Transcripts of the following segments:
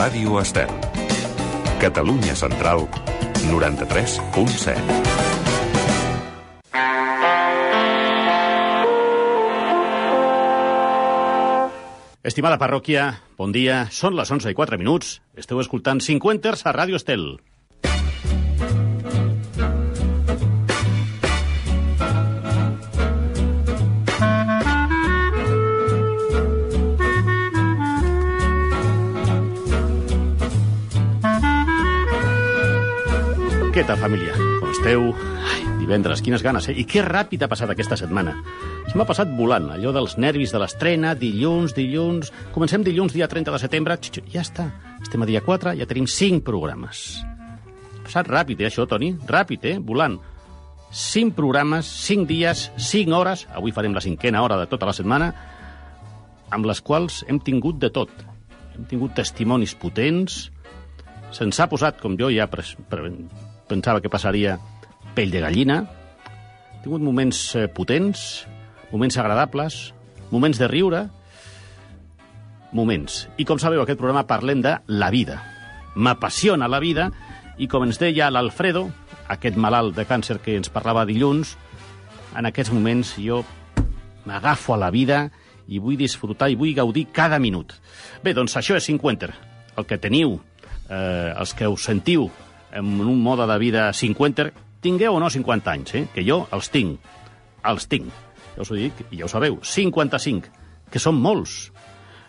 Ràdio Estel. Catalunya Central, 93.7. Estimada parròquia, bon dia. Són les 11 i 4 minuts. Esteu escoltant 50 a Ràdio Estel. Què tal, família? Com esteu? Ai, divendres, quines ganes, eh? I que ràpid ha passat aquesta setmana. Se m'ha passat volant, allò dels nervis de l'estrena, dilluns, dilluns... Comencem dilluns, dia 30 de setembre, xix, ja està. Estem a dia 4, ja tenim 5 programes. Ha passat ràpid, eh, això, Toni? Ràpid, eh? Volant. 5 programes, 5 dies, 5 hores, avui farem la cinquena hora de tota la setmana, amb les quals hem tingut de tot. Hem tingut testimonis potents, se'ns ha posat, com jo ja pres, pre, pensava que passaria, pell de gallina, hem tingut moments eh, potents, moments agradables, moments de riure, moments. I com sabeu, aquest programa parlem de la vida. M'apassiona la vida i com ens deia l'Alfredo, aquest malalt de càncer que ens parlava dilluns, en aquests moments jo m'agafo a la vida i vull disfrutar i vull gaudir cada minut. Bé, doncs això és 50. El que teniu, eh, els que us sentiu en un mode de vida 50, tingueu o no 50 anys, eh? que jo els tinc. Els tinc. Ja us ho dic, i ja ho sabeu. 55, que són molts.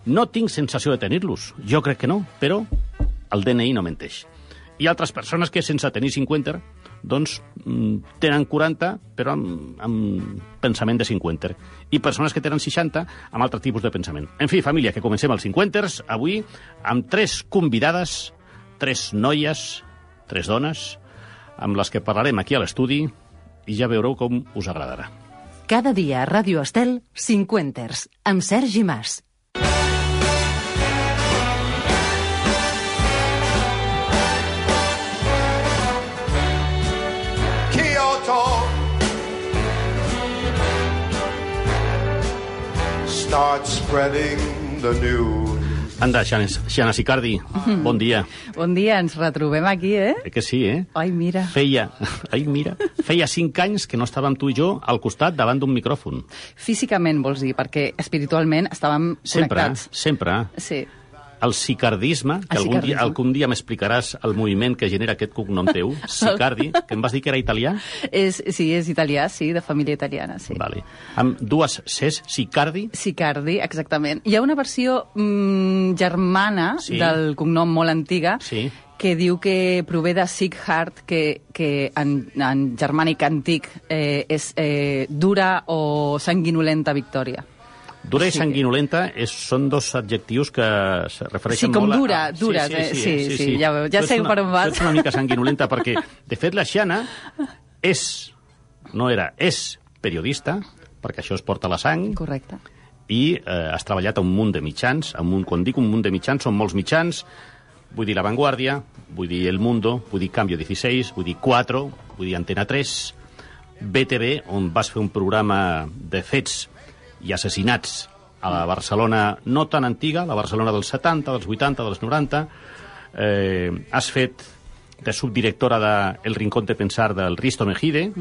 No tinc sensació de tenir-los. Jo crec que no, però el DNI no menteix. Hi ha altres persones que, sense tenir 50, doncs mm, tenen 40, però amb, amb pensament de 50. I persones que tenen 60 amb altre tipus de pensament. En fi, família, que comencem els 50 avui amb tres convidades, tres noies, tres dones, amb les que parlarem aquí a l'estudi i ja veureu com us agradarà. Cada dia a Ràdio Estel, 50 amb Sergi Mas. Kyoto. Start spreading the news. Anda, Xana, Sicardi, bon dia. Bon dia, ens retrobem aquí, eh? Eh que sí, eh? Ai, mira. Feia, ai, mira, feia cinc anys que no estàvem tu i jo al costat davant d'un micròfon. Físicament, vols dir, perquè espiritualment estàvem Sempre, connectats. sempre. Sí. El sicardisme, que El algun dia, algun dia m'explicaràs el moviment que genera aquest cognom teu, Sicardi, que em vas dir que era italià? És, sí, és italià, sí, de família italiana, sí. Vale. Amb dues Cs, Sicardi, Sicardi, exactament. Hi ha una versió mm, germana Sí. del cognom molt antiga Sí. que diu que prové de Sighart, que, que en, en germànic antic eh, és eh, dura o sanguinolenta victòria. Dura i Sí. sanguinolenta és, són dos adjectius que se refereixen Sí, com molt a... dura, a- dura, eh, sí, sí, ja veu- ja Tu ets sé una, per on vas. tu ets una mica sanguinolenta perquè, de fet, la Xana és, no era, és periodista, perquè això es porta a la sang, Correcte. i eh, has treballat a un munt de mitjans, a un quan dic un munt de mitjans, són molts mitjans, vull dir La Vanguardia, vull dir El Mundo, vull dir Cambio 16, vull dir 4, vull dir Antena 3, BTV, on vas fer un programa de fets i assassinats a la Barcelona no tan antiga, la Barcelona dels 70, dels 80, dels 90. Eh, has fet de subdirectora de El Rincón de Pensar del Risto Mejide.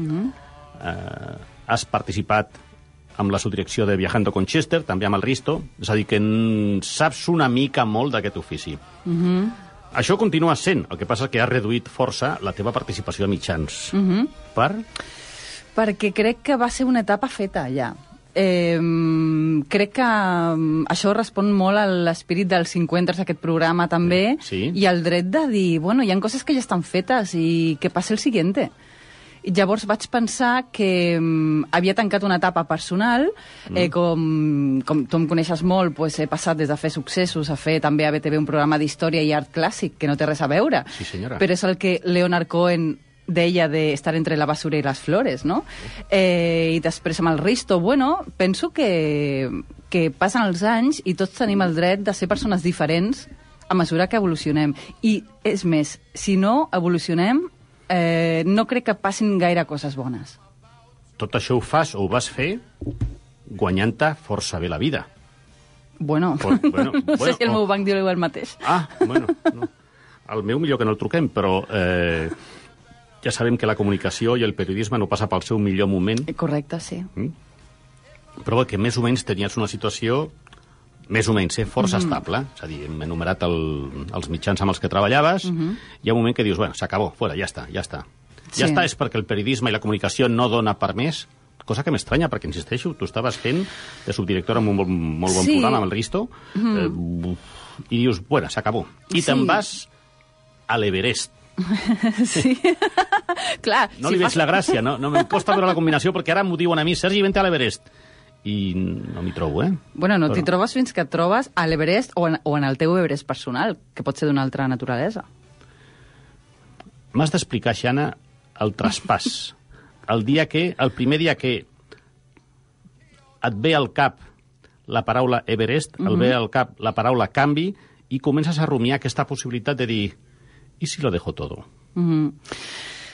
eh, has participat amb la subdirecció de Viajando con Chester, també amb el Risto, és a dir, que saps una mica molt d'aquest ofici. Mm -hmm. Això continua sent, el que passa és que has reduït força la teva participació a mitjans. Mm -hmm. Per? Perquè crec que va ser una etapa feta, ja. Eh, crec que mm, això respon molt a l'espírit dels 50 d'aquest programa també Sí. i al dret de dir, bueno, hi ha coses que ja estan fetes i que passi el siguiente. I llavors vaig pensar que mm, havia tancat una etapa personal, eh, com, com tu em coneixes molt, pues, he passat des de fer successos a fer també a BTV un programa d'història i art clàssic, que no té res a veure. Sí, senyora. Però és el que Leonard Cohen deia de estar entre la basura i les flores, no? Eh, I després amb el Risto, bueno, penso que, que passen els anys i tots tenim el dret de ser persones diferents a mesura que evolucionem. I, és més, si no evolucionem, eh, no crec que passin gaire coses bones. Tot això ho fas o ho vas fer guanyant-te força bé la vida. Bueno, Bueno, bueno, no sé bueno, si el oh. meu banc diu el mateix. Ah, bueno, no. El meu millor que no el truquem, però eh, ja sabem que la comunicació i el periodisme no passa pel seu millor moment, Correcte, sí. però que més o menys tenies una situació més o menys, eh, força mm. estable. És a dir, hem enumerat el, els mitjans amb els que treballaves, mm -hmm. hi ha un moment que dius, bueno, s'acabó, fora, ja està, ja està. Sí. Ja està, és perquè el periodisme i la comunicació no dona per més, cosa que m'estranya, perquè, insisteixo, tu estaves fent de subdirectora amb un molt, molt bon Sí. programa, amb el Risto, mm -hmm. eh, i dius, bueno, s'acabó. I Sí. te'n vas a l'Everest. Sí. Clar, No si li veig fas- la gràcia, no, no em costa veure la combinació, perquè ara m'ho diuen a mi, Sergi, vente a l'Everest. I no m'hi trobo, eh? Bueno, no t'hi Però- trobes fins que et trobes a l'Everest o, en, o en el teu Everest personal, que pot ser d'una altra naturalesa. M'has d'explicar, Xana, el traspàs. El dia que, el primer dia que et ve al cap la paraula Everest, Mhm. el ve al cap la paraula canvi, i comences a rumiar aquesta possibilitat de dir i si lo dejo todo? Mm.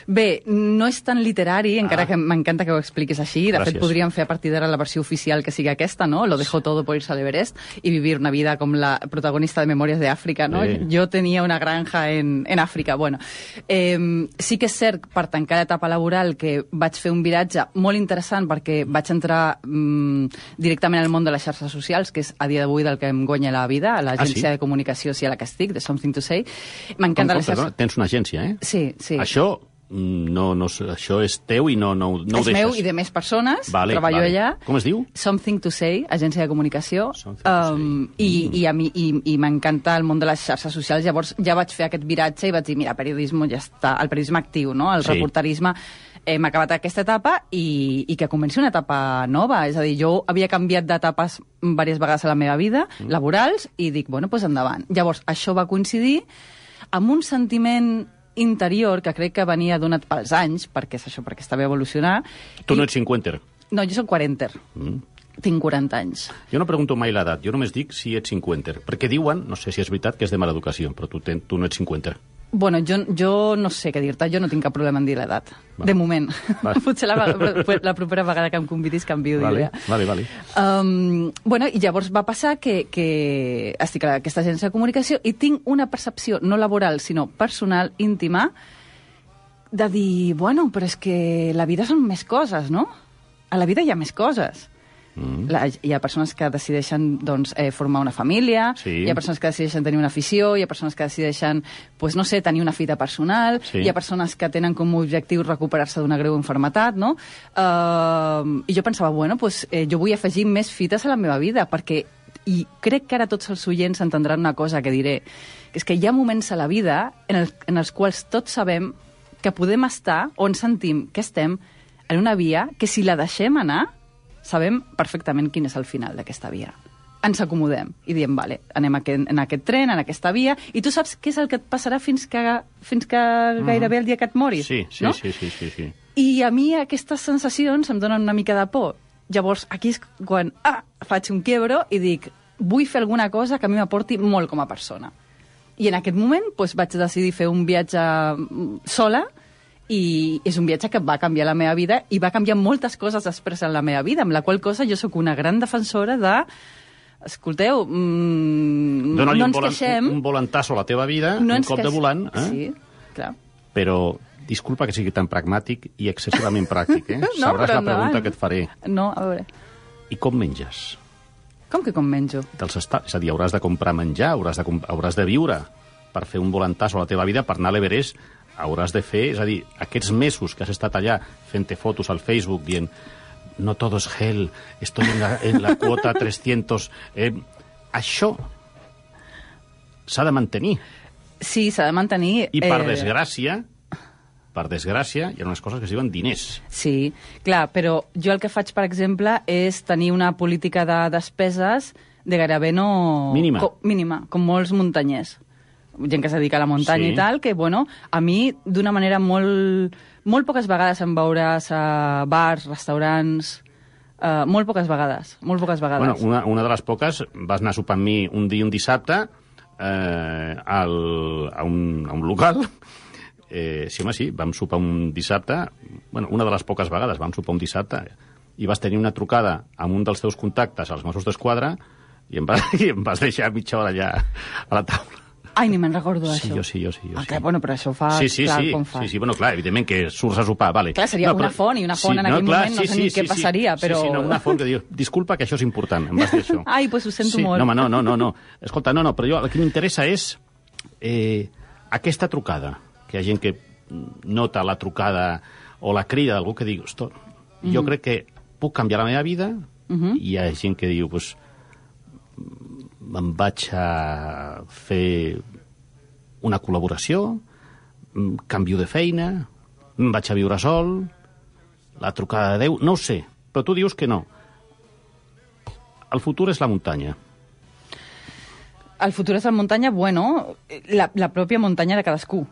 Bé, no és tan literari, encara Ah. que m'encanta que ho expliquis així. De Gràcies. fet, podríem fer a partir d'ara la versió oficial que sigui aquesta, no? Lo dejo todo por irse al Everest y vivir una vida com la protagonista de Memòries de Àfrica, no? Sí. Jo tenia una granja en, en Àfrica. Bueno, eh, sí que és cert, per tancar l'etapa laboral, que vaig fer un viratge molt interessant perquè vaig entrar mm, directament al món de les xarxes socials, que és a dia d'avui del que em guanya la vida, a l'agència Ah, sí? de comunicació, si a la que estic, de Something to Say. M'encanta perdona, xarxes... tens una agència, eh? Sí, sí. Això, no, no, és- això és teu i no, no, no ho és deixes. meu i de més persones, Vale, treballo vale. allà. Com es diu? Something to Say, agència de comunicació. Um, Say. I, i, a mi, i, i m'encanta el món de les xarxes socials. Llavors ja vaig fer aquest viratge i vaig dir, mira, periodisme ja està, el periodisme actiu, no? el Sí. reporterisme hem acabat aquesta etapa i, i que comenci una etapa nova. És a dir, jo havia canviat d'etapes diverses vegades a la meva vida, Mm. laborals, i dic, bueno, doncs endavant. Llavors, això va coincidir amb un sentiment interior que crec que venia donat pels anys, perquè és això, perquè estava a evolucionar. Tu no ets cinquenter. no, jo soc 40. Mm. Tinc 40 anys. Jo no pregunto mai l'edat, jo només dic si ets cinquenter. Perquè diuen, no sé si és veritat, que és de mala educació, però tu, ten, tu no ets cinquenter. Bueno, jo, jo no sé què dir-te, jo no tinc cap problema en dir l'edat. Va. De moment. Va. Potser la, la propera vegada que em convidis canvio Vale, d'idea. vale, vale. Um, bueno, i llavors va passar que, que estic a aquesta agència de comunicació i tinc una percepció no laboral, sinó personal, íntima, de dir, bueno, però és que la vida són més coses, no? A la vida hi ha més coses. Mm. La, hi ha persones que decideixen doncs, eh, formar una família, Sí. hi ha persones que decideixen tenir una afició, hi ha persones que decideixen, pues, no sé, tenir una fita personal, Sí. hi ha persones que tenen com a objectiu recuperar-se d'una greu enfermetat, no? Uh, I jo pensava, bueno, pues, eh, jo vull afegir més fites a la meva vida, perquè i crec que ara tots els oients entendran una cosa que diré, que és que hi ha moments a la vida en, el, en els quals tots sabem que podem estar on sentim que estem en una via que si la deixem anar sabem perfectament quin és el final d'aquesta via. Ens acomodem i diem, vale, anem aquest, en aquest tren, en aquesta via, i tu saps què és el que et passarà fins que, fins que gairebé el dia que et moris, Sí, sí, no? sí, sí, sí, sí. I a mi aquestes sensacions em donen una mica de por. Llavors, aquí és quan ah, faig un quiebro i dic, vull fer alguna cosa que a mi m'aporti molt com a persona. I en aquest moment doncs, vaig decidir fer un viatge mm, sola i és un viatge que va canviar la meva vida i va canviar moltes coses després en la meva vida, amb la qual cosa jo sóc una gran defensora de escolteu, mm, Dóna-li no ens volant, queixem, un volantasso a la teva vida, no un cop de volant, eh? Sí, clar. però disculpa que sigui tan pragmàtic i excessivament pràctic, eh? No, Sabràs la pregunta endavant. que et faré. No, a veure, I com menges? com que com menjo? Dels esta... És a dir, hauràs de comprar menjar, hauràs de, comp- hauràs de viure per fer un volantasso a la teva vida, per anar a l'Everest, hauràs de fer... És a dir, aquests mesos que has estat allà fent fotos al Facebook dient no todo es gel, estoy en la, en la cuota 300... Eh, això s'ha de mantenir. Sí, s'ha de mantenir... I per eh, desgràcia, per desgràcia, hi ha unes coses que es diuen diners. Sí, clar, però jo el que faig, per exemple, és tenir una política de despeses de gairebé no... Mínima. Co mínima, com molts muntanyers. Gent que es dedica a la muntanya Sí. i tal, que, bueno, a mi, d'una manera molt... Molt poques vegades em veuràs a bars, restaurants... Uh, molt poques vegades, molt poques vegades. Bueno, una, una de les poques, vas anar a sopar amb mi un dia, un dissabte, eh, al, a, un, a un local. Eh, sí, home, sí, vam sopar un dissabte, bueno, una de les poques vegades vam sopar un dissabte, i vas tenir una trucada amb un dels teus contactes als Mossos d'Esquadra I em, va, I em vas deixar mitja hora allà a la taula. Ai, ni me'n recordo Sí, d'això. jo sí, jo sí, jo Ah, sí. clar, bueno, però això fa... sí, sí, clar, sí, com fa. sí, sí, bueno, clar, evidentment que surts a sopar, vale. Clar, seria una font, i una font en aquell moment no sé ni què passaria, però- Sí, sí, no, una font que diu, disculpa que això és important, em vas dir això. Ai, pues ho sento sí, molt. No, home, no, no, no, no. Escolta, no, no, però jo el que m'interessa és eh, aquesta trucada, que hi ha gent que nota la trucada o la crida d'algú que diu, "Ostres, jo crec que puc canviar la meva vida, i hi ha gent que diu, pues, me'n vaig a fer una col·laboració, mm, canvio de feina, em vaig a viure sol, la trucada de Déu, no ho sé, però tu dius que no. El futur és la muntanya. El futur és la muntanya, bueno, la, la pròpia muntanya de cadascú.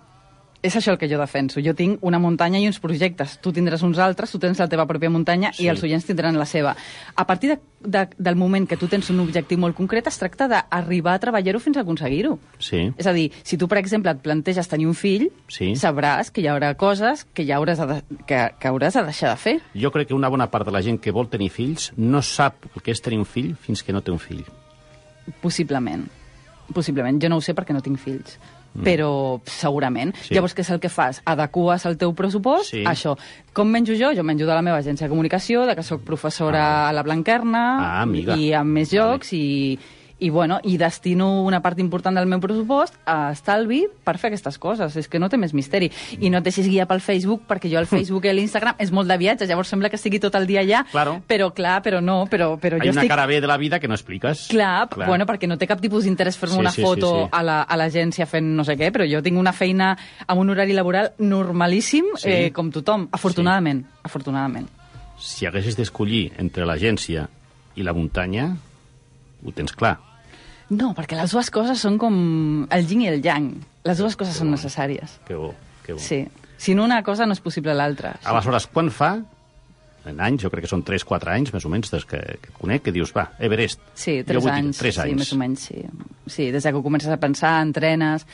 És això el que jo defenso. Jo tinc una muntanya i uns projectes. Tu tindràs uns altres, tu tens la teva pròpia muntanya Sí. i els oients tindran la seva. A partir de, de, del moment que tu tens un objectiu molt concret, es tracta d'arribar a treballar-ho fins a aconseguir-ho. Sí. És a dir, si tu, per exemple, et planteges tenir un fill, Sí. sabràs que hi haurà coses que, ja hauràs de, que, que hauràs de deixar de fer. Jo crec que una bona part de la gent que vol tenir fills no sap el que és tenir un fill fins que no té un fill. Possiblement. Possiblement. Jo no ho sé perquè no tinc fills. Però segurament. Mm. Sí. Llavors, què és el que fas? Adeques el teu pressupost Sí. a això. Com menjo jo? Jo menjo de la meva agència de comunicació, de que sóc professora a la Blanquerna Ah, amiga. i amb més Vale. llocs i, i, bueno, i destino una part important del meu pressupost a estalvi per fer aquestes coses. És que no té més misteri. I no et deixis guiar pel Facebook, perquè jo el Facebook i l'Instagram és molt de viatges, llavors sembla que estigui tot el dia allà, Claro. però clar, però no, però, però Hi jo una estic... cara B de la vida que no expliques. Clar, Clar, bueno, perquè no té cap tipus d'interès fer-me Sí, una sí, sí, foto sí. a la- a l'agència fent no sé què, però jo tinc una feina amb un horari laboral normalíssim, Sí. eh, com tothom, afortunadament, afortunadament. Si haguessis d'escollir entre l'agència i la muntanya, ho tens clar. No, perquè les dues coses són com el yin i el yang. Les dues coses són necessàries. Que bo, que bo. Sí. Sin una cosa no és possible l'altra. Aleshores, quan fa, en anys, jo crec que són 3-4 anys, més o menys, des que, que et conec, que dius, va, Everest. Sí, Jo tres vull dir, anys. Tres Sí, anys. més o menys, sí. Sí, des que comences a pensar, entrenes...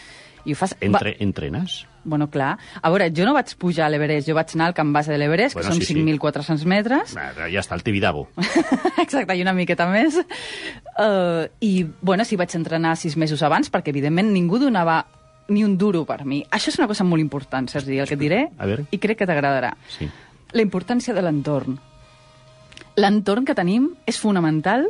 I ho fas... Entre, entrenes? Bueno, clar. A veure, jo no vaig pujar a l'Everest, jo vaig anar al camp base de l'Everest, Bueno, que són sí, sí. 5.400 metres. Va, ja està, el Tibidabo. Exacte, i una miqueta més. Uh, I, bueno, sí, vaig entrenar sis mesos abans, perquè, evidentment, ningú donava ni un duro per mi. Això és una cosa molt important, Sergi, el que et diré, A veure. i crec que t'agradarà. Sí. La importància de l'entorn. L'entorn que tenim és fonamental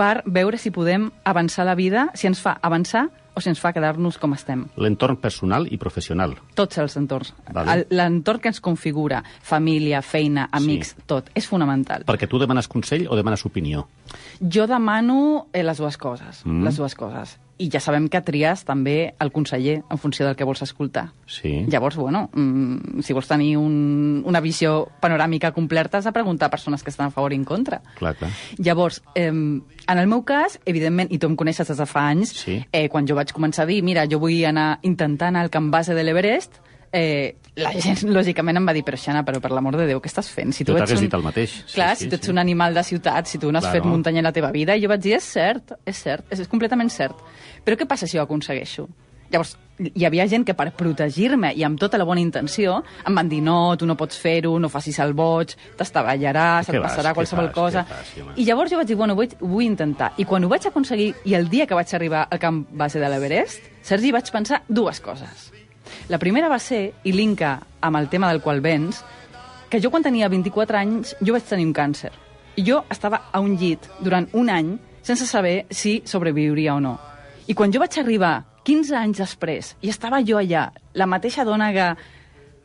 per veure si podem avançar la vida, si ens fa avançar o si ens fa quedar-nos com estem. L'entorn personal i professional. Tots els entorns. Vale. L'entorn que ens configura, família, feina, amics, Sí. tot, és fonamental. Perquè tu demanes consell o demanes opinió? Jo demano eh, les dues coses, mm. les dues coses. I ja sabem que tries també el conseller en funció del que vols escoltar. Sí. Llavors, bueno, mm, si vols tenir un, una visió panoràmica completa, has de preguntar a persones que estan a favor i en contra. Clar, clar. Llavors, eh, en el meu cas, evidentment, i tu em coneixes des de fa anys, Sí. eh, quan jo vaig començar a dir, mira, jo vull anar intentant anar al camp base de l'Everest, eh, la gent, lògicament, em va dir, però Xana, però per l'amor de Déu, què estàs fent? Si Jo ets t'hagués un... dit el mateix. Sí, Clar, sí, si tu ets sí. un animal de ciutat, si tu no has Claro. fet muntanya a la teva vida, i jo vaig dir, és cert, és cert, és, és completament cert. Però què passa si ho aconsegueixo? Llavors, hi havia gent que per protegir-me i amb tota la bona intenció em van dir no, tu no pots fer-ho, no facis el boig, t'estavellaràs, et passarà qualsevol fas, cosa. fas, sí. I llavors jo vaig dir, bueno, vull, vull intentar. I quan ho vaig aconseguir, i el dia que vaig arribar al camp base de l'Everest, Sergi, vaig pensar dues coses. La primera va ser, i linka amb el tema del qual vens, que jo quan tenia 24 anys, jo vaig tenir un càncer. I jo estava a un llit durant un any sense saber si sobreviuria o no. I quan jo vaig arribar 15 anys després i estava jo allà, la mateixa dona que,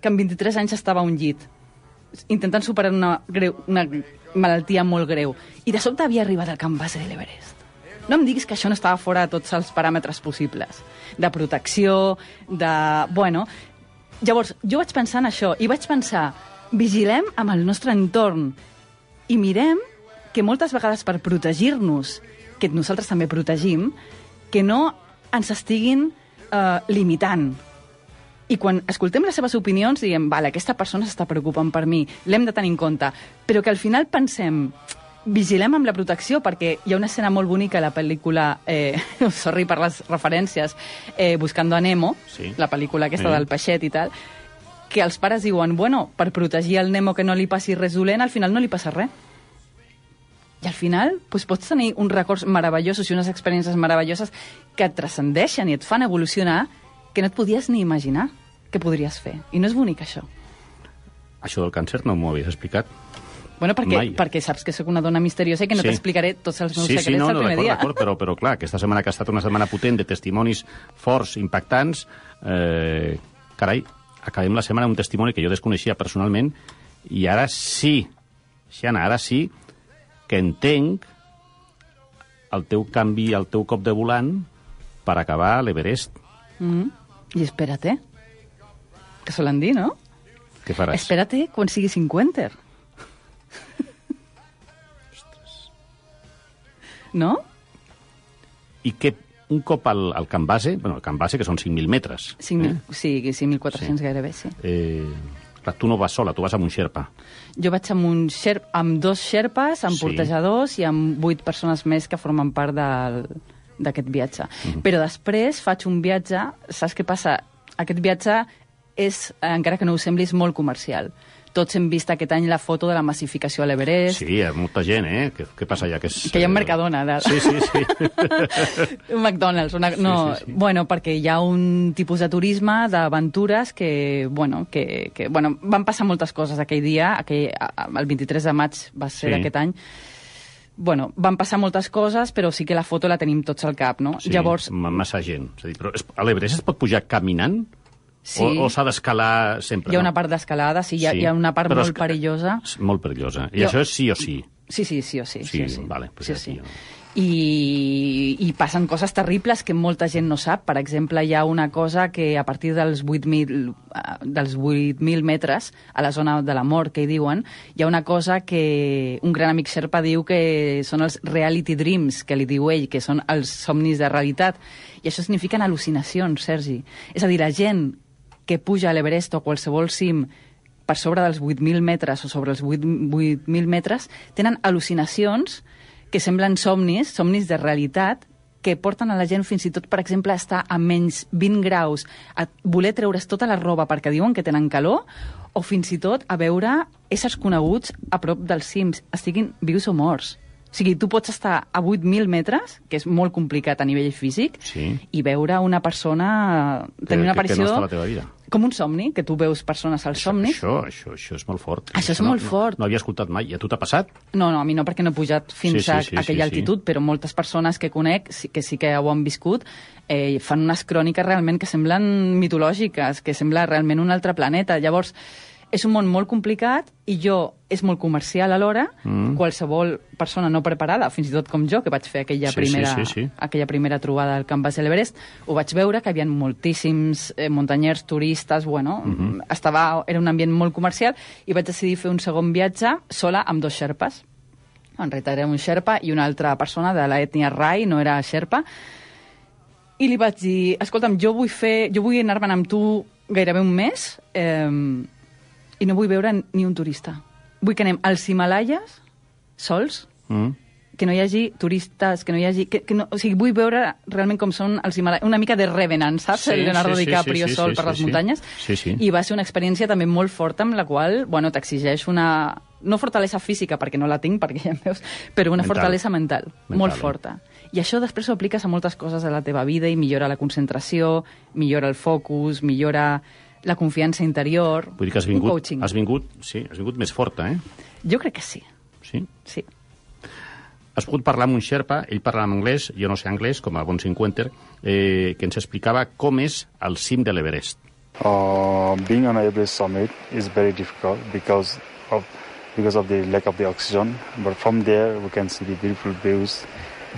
que amb 23 anys estava a un llit, intentant superar una, greu, una malaltia molt greu, i de sobte havia arribat al camp base de l'Everest. No em diguis que això no estava fora de tots els paràmetres possibles. De protecció, de... Bueno, llavors, jo vaig pensar en això, i vaig pensar, vigilem amb el nostre entorn i mirem que moltes vegades per protegir-nos, que nosaltres també protegim, que no ens estiguin eh, limitant. I quan escoltem les seves opinions diem, vale, aquesta persona s'està preocupant per mi, l'hem de tenir en compte, però que al final pensem, vigilem amb la protecció, perquè hi ha una escena molt bonica a la pel·lícula, eh, sorry per les referències, eh, Buscando a Nemo, Sí. la pel·lícula aquesta Sí. del peixet i tal, que els pares diuen, bueno, per protegir el Nemo que no li passi res dolent, al final no li passa res. I al final doncs, pots tenir uns records meravellosos i unes experiències meravelloses que et transcendeixen i et fan evolucionar que no et podies ni imaginar que podries fer. I no és bonic, això. Això del càncer no m'ho havies explicat. Bueno, perquè, Mai. perquè saps que sóc una dona misteriosa i que no Sí. t'explicaré tots els meus Sí, secrets sí, no, el no, primer d'acord, dia. d'acord, però, però clar, aquesta setmana que ha estat una setmana potent de testimonis forts, impactants, eh, carai, acabem la setmana amb un testimoni que jo desconeixia personalment i ara sí, Xana, ara sí que entenc el teu canvi, el teu cop de volant per acabar l'Everest. Mm. I espera't, eh? Que solen dir, no? Què faràs? Espera't quan sigui 50. No? I que un cop al, al camp base, bueno, el camp base, que són 5.000 metres, 5.000, sí, 5.400 Sí. gairebé, sí. eh, clar, tu no vas sola, tu vas amb un xerpa. Jo vaig amb, un xerp, amb dos xerpes, amb Sí. portejadors i amb vuit persones més que formen part del d'aquest viatge. Mm. -hmm. Però després faig un viatge, saps què passa? Aquest viatge és, encara que no ho sembli, molt comercial. Tots hem vist aquest any la foto de la massificació a l'Everest, Sí, hi ha molta gent, eh? Què, què passa allà? Que, és, que hi ha un eh, Mercadona. De... Sí, sí, sí. un McDonald's. Una... Sí, no, sí, sí. Bueno, perquè hi ha un tipus de turisme, d'aventures, que, bueno, que, que, bueno, van passar moltes coses aquell dia, aquell, el 23 de maig va ser Sí. d'aquest any. Bueno, van passar moltes coses, però sí que la foto la tenim tots al cap, no? sí Llavors, ma- Massa gent. És a dir, però a l'Everest es pot pujar caminant? Sí, O, o s'ha d'escalar sempre? hi ha no? una part d'escalada, sí, hi ha, hi ha una part Però molt perillosa. Molt perillosa. I Jo- això és sí o sí. Sí, sí, sí o sí. Sí, sí, o sí. vale, pues sí, sí. no. I, I passen coses terribles que molta gent no sap. Per exemple, hi ha una cosa que a partir dels 8.000 eh, dels 8.000 metres a la zona de la mort, que hi diuen, hi ha una cosa que un gran amic Sherpa diu que són els reality dreams, que li diu ell, que són els somnis de realitat. I això signifiquen al·lucinacions, Sergi. És a dir, la gent que puja a l'Everest o qualsevol cim per sobre dels 8.000 metres o sobre els 8 8.000 metres tenen al·lucinacions que semblen somnis, somnis de realitat, que porten a la gent fins i tot, per exemple, a estar a menys 20 graus, a voler treure's tota la roba perquè diuen que tenen calor, o fins i tot a veure éssers coneguts a prop dels cims, estiguin vius o morts. O sigui, tu pots estar a 8.000 metres, que és molt complicat a nivell físic, Sí. i veure una persona tenir una que, que aparició no està a la teva vida. Com un somni, que tu veus persones als somnis. Això, això, això és molt fort. Això és no, molt fort. No, no havia escoltat mai. I a tu t'ha passat? No, no, a mi no, perquè no he pujat fins Sí, sí, a sí, aquella sí, sí. altitud, però moltes persones que conec, sí- que sí que ho han viscut, eh, fan unes cròniques realment que semblen mitològiques, que sembla realment un altre planeta. Llavors, és un món molt complicat i jo és molt comercial alhora. Mm. Qualsevol persona no preparada, fins i tot com jo, que vaig fer aquella, Sí, sí, primera, sí, sí. aquella primera trobada al Camp Base de l'Everest, ho vaig veure, que hi havia moltíssims eh, muntanyers, turistes, bueno, Mhm. estava, era un ambient molt comercial, i vaig decidir fer un segon viatge sola amb dos xerpes. En realitat era un xerpa i una altra persona de l'ètnia Rai, no era xerpa, i li vaig dir, escolta'm, jo vull fer, jo vull anar-me'n amb tu gairebé un mes eh, i no vull veure ni un turista. Vull que anem als Himalayas, sols, Mm. que no hi hagi turistes, que no hi hagi... Que, que no, o sigui, vull veure realment com són els Himalayas, una mica de Revenant, saps? Sí, el Leonardo sí, sí, DiCaprio sí, sí, sol sí, per sí, les sí. muntanyes. Sí, sí. I va ser una experiència també molt forta amb la qual, bueno, t'exigeix una... No fortalesa física, perquè no la tinc, perquè ja em veus, però una Mental. fortalesa mental, Mental, molt eh? forta. I això després ho apliques a moltes coses de la teva vida i millora la concentració, millora el focus, millora la confiança interior... Vull dir que has un vingut, coaching. has vingut, sí, has vingut més forta, eh? Jo crec que sí, Sí. sí. Has pogut parlar amb un xerpa, ell parla en anglès, jo no sé anglès, com a bon cinquenter, eh, que ens explicava com és el cim de l'Everest. Uh, being on Everest summit is very difficult because of because of the lack of the oxygen. But from there, we can see the beautiful views.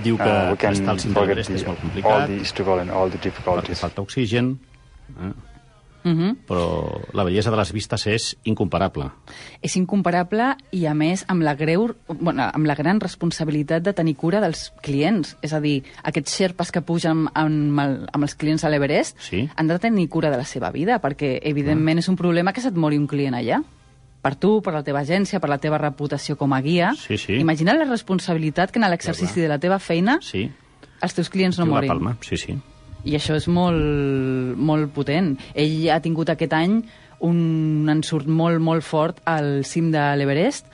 Diu que Uh, we can estar al cim de forget l'Everest és molt the, all complicat, the struggle and all the perquè difficulties. falta oxigen, eh? Uh -huh. però la bellesa de les vistes és incomparable. és incomparable i, a més, amb la, greu, bueno, amb la gran responsabilitat de tenir cura dels clients. És a dir, aquests xerpes que pugen amb, el, amb els clients a l'Everest Sí. han de tenir cura de la seva vida, perquè, evidentment, és un problema que se't mori un client allà. Per tu, per la teva agència, per la teva reputació com a guia. Sí, sí. Imagina't la responsabilitat que en l'exercici de la teva feina Sí, els teus clients no morin. Palma, sí, sí. I això és molt, molt potent. Ell ha tingut aquest any un ensurt molt, molt fort al cim de l'Everest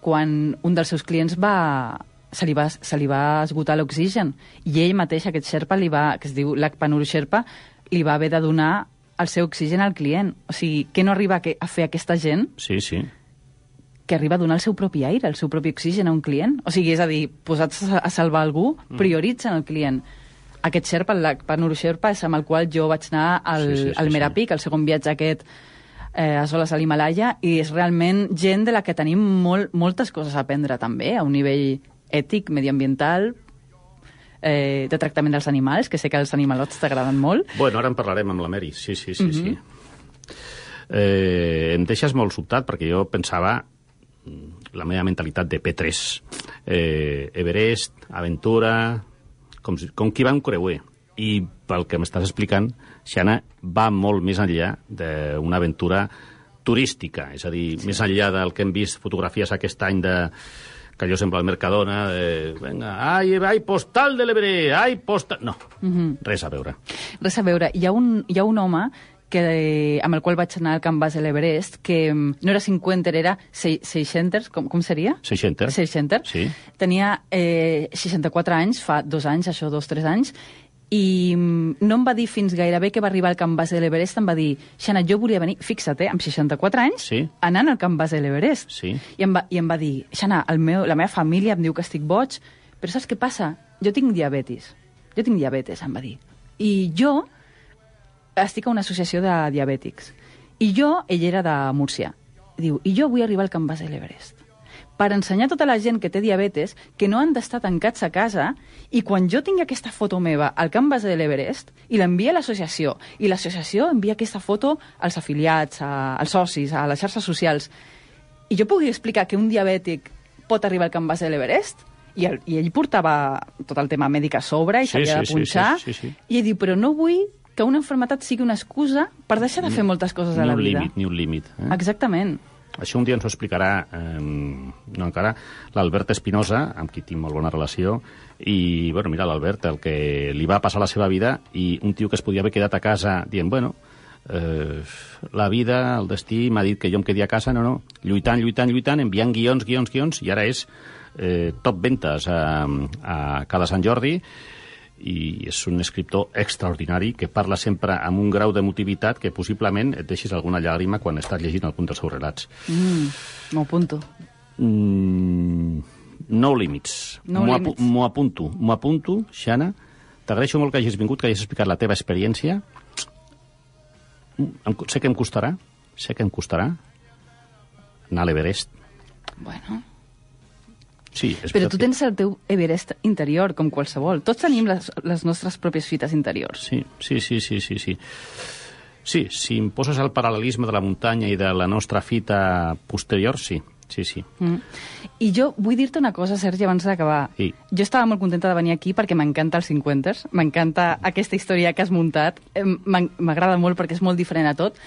quan un dels seus clients va, se, li va, se li va esgotar l'oxigen i ell mateix, aquest Sherpa, li va, que es diu Lakpanur Sherpa, li va haver de donar el seu oxigen al client. O sigui, què no arriba a, fer aquesta gent Sí, sí. que arriba a donar el seu propi aire, el seu propi oxigen a un client. O sigui, és a dir, posats a salvar algú, Mm. prioritzen el client. Aquest Sherpa, el Lakpanur Sherpa, és amb el qual jo vaig anar al, Sí, sí, sí, al sí. Merapic, el segon viatge aquest eh, a soles a l'Himalaya, i és realment gent de la que tenim molt, moltes coses a aprendre també, a un nivell ètic, mediambiental, eh, de tractament dels animals, que sé que els animalots t'agraden molt. Bueno, ara en parlarem amb la Mary, sí, sí, sí. Mhm. sí. Eh, em deixes molt sobtat perquè jo pensava mm, la meva mentalitat de P3. Eh, Everest, aventura, com, com qui va un creuer. I pel que m'estàs explicant, Xana va molt més enllà d'una aventura turística, és a dir, sí. més enllà del que hem vist fotografies aquest any de que allò sembla el Mercadona, de, venga, ai, ai, postal de l'Everest, ai, postal... No, mm -hmm. res a veure. Res a veure. Hi ha un, hi ha un home que, amb el qual vaig anar al Camp Base de l'Everest, que mm, no era 50, era 600, com, com seria? 600. 600. Sí. Tenia eh, 64 anys, fa dos anys, això, dos, tres anys, i mm, no em va dir fins gairebé que va arribar al Camp Base de l'Everest, em va dir, Xana, jo volia venir, fixa't, eh, amb 64 anys, Sí. anant al Camp Base de l'Everest. Sí. I em va, i em va dir, Xana, el meu, la meva família em diu que estic boig, però saps què passa? Jo tinc diabetis. Jo tinc diabetes, em va dir. I jo estic a una associació de diabètics. I jo, ell era de Múrcia. Diu, i jo vull arribar al Camp Base de l'Everest per ensenyar a tota la gent que té diabetes que no han d'estar tancats a casa i quan jo tingui aquesta foto meva al Camp Base de l'Everest i l'envia a l'associació i l'associació envia aquesta foto als afiliats, a, als socis, a les xarxes socials i jo pugui explicar que un diabètic pot arribar al Camp Base de l'Everest i, el, i ell portava tot el tema mèdic a sobre i Sí, s'havia sí, de sí, punxar sí, sí, sí. i ell diu, però no vull que una enfermetat sigui una excusa per deixar de fer moltes coses a la vida. límit, ni un límit. Eh? Exactament. Això un dia ens ho explicarà, eh, no encara, l'Albert Espinosa, amb qui tinc molt bona relació, i, bueno, mira, l'Albert, el que li va passar la seva vida, i un tio que es podia haver quedat a casa dient, bueno, eh, la vida, el destí, m'ha dit que jo em quedi a casa, no, no, lluitant, lluitant, lluitant, enviant guions, guions, guions, i ara és eh, top ventes a, a cada Sant Jordi, i és un escriptor extraordinari que parla sempre amb un grau d'emotivitat que possiblement et deixis alguna llàgrima quan estàs llegint algun dels seus relats. Mm, M'ho apunto. Mm, no límits. No M'ho. M'ho apunto. M'ho apunto, Xana. T'agraeixo molt que hagis vingut, que hagis explicat la teva experiència. Mm, Em, sé que em costarà, sé que em costarà anar a l'Everest. Bueno, Sí, és però tu tens el teu Everest interior, com qualsevol. Tots tenim les, les nostres pròpies fites interiors. Sí, sí, sí, sí, sí, sí. Sí, si em poses el paral·lelisme de la muntanya i de la nostra fita posterior, sí, sí, sí. Mm. I jo vull dir-te una cosa, Sergi, abans d'acabar. Sí. Jo estava molt contenta de venir aquí perquè m'encanta els 50ers, m'encanta aquesta història que has muntat, m'agrada molt perquè és molt diferent a tot,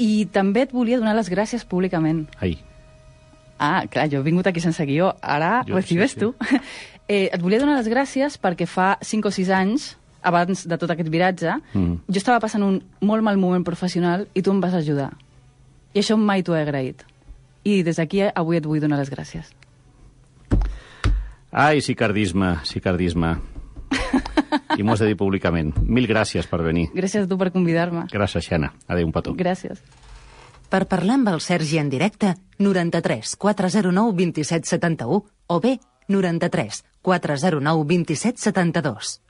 i també et volia donar les gràcies públicament. Ai, Ah, clar, jo he vingut aquí sense guió, ara Jo, recibes sí, sí. tu. eh, et volia donar les gràcies perquè fa 5 o 6 anys, abans de tot aquest viratge, Mm. jo estava passant un molt mal moment professional i tu em vas ajudar. I això mai t'ho he agraït. I des d'aquí eh, avui et vull donar les gràcies. ai, sicardisme, sicardisme. I m'ho has de dir públicament. Mil gràcies per venir. Gràcies a tu per convidar-me. Gràcies, Xana. Adéu, un petó. Gràcies. Per parlar amb el Sergi en directe, 93 409 27 71 o bé 93 409 27 72.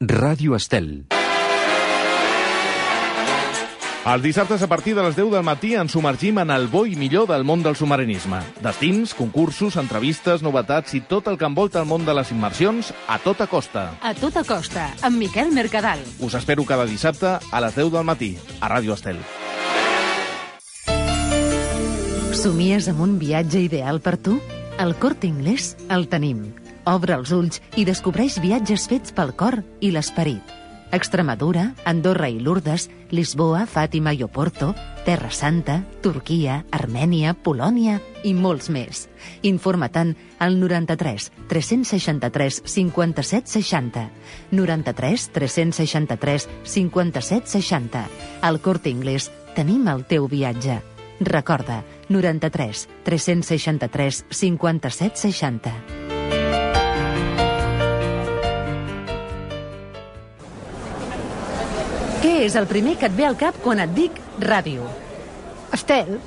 Ràdio Estel. Els dissabtes a partir de les 10 del matí ens submergim en el bo i millor del món del submarinisme. Destins, concursos, entrevistes, novetats i tot el que envolta el món de les immersions a tota costa. A tota costa, amb Miquel Mercadal. Us espero cada dissabte a les 10 del matí a Ràdio Estel. Somies amb un viatge ideal per tu? El Corte Inglés el tenim. Obre els ulls i descobreix viatges fets pel cor i l'esperit. Extremadura, Andorra i Lourdes, Lisboa, Fàtima i Oporto, Terra Santa, Turquia, Armènia, Polònia i molts més. Informa-te'n al 93 363 57 60. 93 363 57 60. Al Corte Inglés tenim el teu viatge. Recorda, 93 363 57 60. Què és el primer que et ve al cap quan et dic ràdio? Estel.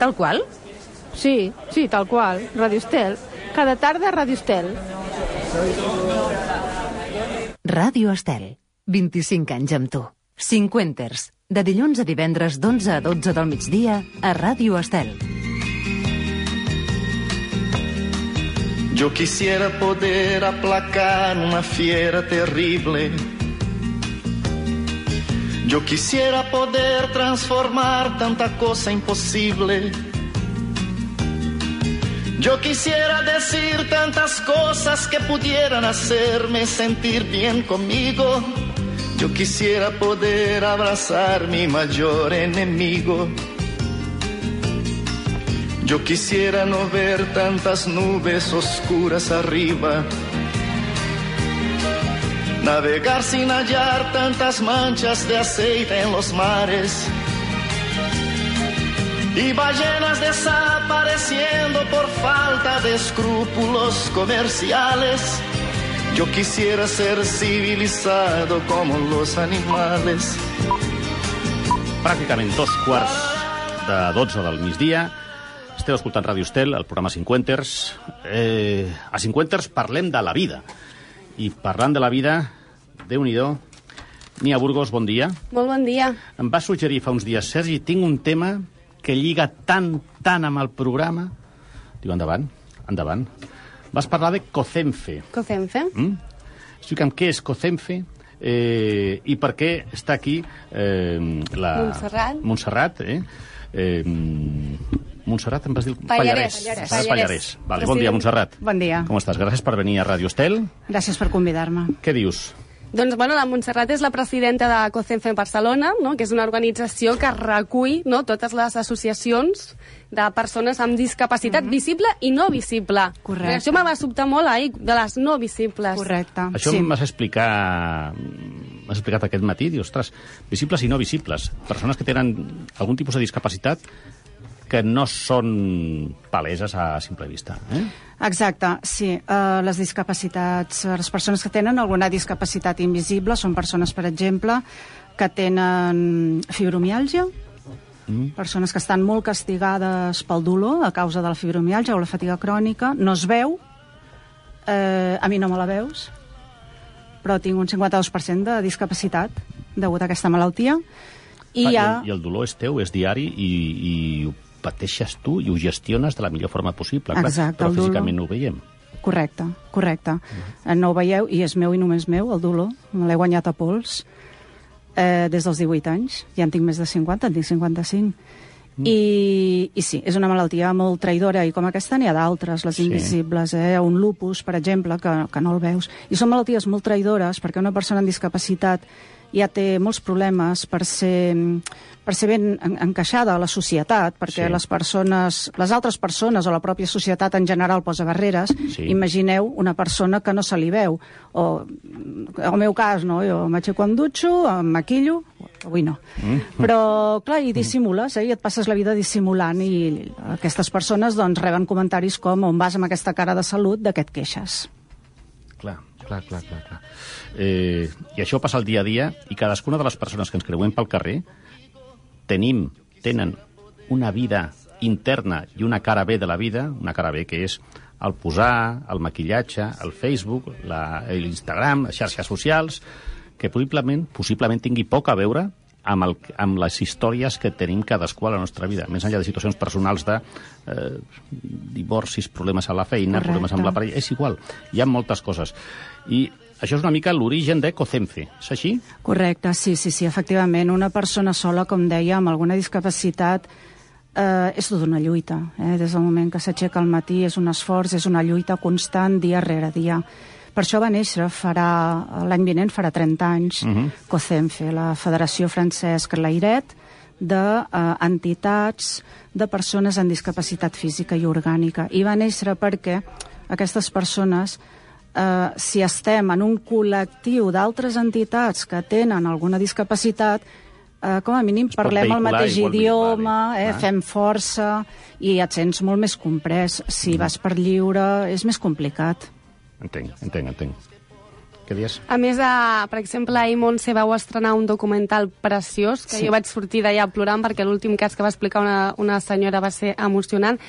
Tal qual? Sí, sí, tal qual. Radio Estel. Cada tarda Radio Estel. Ràdio Estel. 25 anys amb tu. 5 Winters. De dilluns a divendres d'11 a 12 del migdia a Ràdio Estel. Yo quisiera poder aplacar una fiera terrible. Yo quisiera poder transformar tanta cosa imposible. Yo quisiera decir tantas cosas que pudieran hacerme sentir bien conmigo. Yo quisiera poder abrazar mi mayor enemigo. Yo quisiera no ver tantas nubes oscuras arriba. Navegar sin hallar tantas manchas de aceite en los mares. Y ballenas desapareciendo por falta de escrúpulos comerciales. Yo quisiera ser civilizado como los animales. Pràcticament dos quarts de 12 del migdia. Esteu escoltant Ràdio Estel, el programa Cinquenters. Eh, a Cinquenters parlem de la vida. I parlant de la vida, déu nhi Nia Burgos, bon dia. Molt bon dia. Em va suggerir fa uns dies, Sergi, tinc un tema que lliga tant, tant amb el programa. Diu, endavant, endavant. Vas parlar de Cocenfe. Cocenfe. Mm? Explica'm què és Cocenfe eh, i per què està aquí eh, la... Montserrat. Montserrat, eh? eh Montserrat, em vas dir... Pallarès. Pallarès. Pallarès. Pallarès. Vale, bon dia, Montserrat. Bon dia. Com estàs? Gràcies per venir a Radio Estel. Gràcies per convidar-me. Què dius? Doncs, bueno, la Montserrat és la presidenta de Cocenfe Barcelona, no? que és una organització que recull no? totes les associacions de persones amb discapacitat mm -hmm. visible i no visible. Correcte. Això me va sobtar molt ahir, de les no visibles. Correcte. Això sí. em vas explicar m'has explicat aquest matí, dius, ostres, visibles i no visibles, persones que tenen algun tipus de discapacitat que no són paleses a simple vista. Eh? Exacte, sí. Uh, les discapacitats, les persones que tenen alguna discapacitat invisible són persones, per exemple, que tenen fibromiàlgia, mm. persones que estan molt castigades pel dolor a causa de la fibromiàlgia o la fatiga crònica, no es veu, eh, a mi no me la veus, però tinc un 52% de discapacitat degut a aquesta malaltia. I, Ah, ha... i, el, I el dolor és teu, és diari, i, i ho pateixes tu i ho gestiones de la millor forma possible. clar, Exacte, però el dolor. físicament no ho veiem. Correcte, correcte. Mm. No ho veieu, i és meu i només meu, el dolor. Me l'he guanyat a pols eh, des dels 18 anys. Ja en tinc més de 50, en tinc 55. Mm. I, I sí, és una malaltia molt traïdora, i com aquesta n'hi ha d'altres, les Sí. invisibles, eh? un lupus, per exemple, que, que no el veus. I són malalties molt traïdores, perquè una persona amb discapacitat ja té molts problemes per ser, per ser ben en, encaixada a la societat, perquè Sí. les persones, les altres persones o la pròpia societat en general posa barreres. Sí. Imagineu una persona que no se li veu. O, el meu cas, no? jo m'aixeco em dutxo, em maquillo, avui no. Mm. Però, clar, i dissimules, eh? i et passes la vida dissimulant, i aquestes persones doncs, reben comentaris com on vas amb aquesta cara de salut, de què et queixes. Clar, clar, clar, clar. clar. Eh, I això passa el dia a dia, i cadascuna de les persones que ens creuem pel carrer tenim, tenen una vida interna i una cara B de la vida, una cara B que és el posar, el maquillatge, el Facebook, l'Instagram, les xarxes socials, que possiblement, possiblement tingui poc a veure amb, el, amb les històries que tenim cadascú a la nostra vida, més enllà de situacions personals de eh, divorcis, problemes a la feina, Correcte. problemes amb la parella, és igual, hi ha moltes coses. I això és una mica l'origen de Cocenfe, és així? Correcte, sí, sí, sí, efectivament. Una persona sola, com deia, amb alguna discapacitat, eh, és tota una lluita. Eh? Des del moment que s'aixeca al matí és un esforç, és una lluita constant dia rere dia. Per això va néixer, farà l'any vinent farà 30 anys, Mhm. COCENFE, la Federació Francesc Lairet, d'entitats de persones amb discapacitat física i orgànica. I va néixer perquè aquestes persones eh, si estem en un col·lectiu d'altres entitats que tenen alguna discapacitat, eh, com a mínim parlem el mateix idioma, eh, Ah. fem força i et sents molt més comprès. Si vas per lliure és més complicat. Entenc, entenc, entenc. Què dius? A més, eh, per exemple, ahir Montse vau estrenar un documental preciós, que Sí. jo vaig sortir d'allà plorant perquè l'últim cas que va explicar una, una senyora va ser emocionant.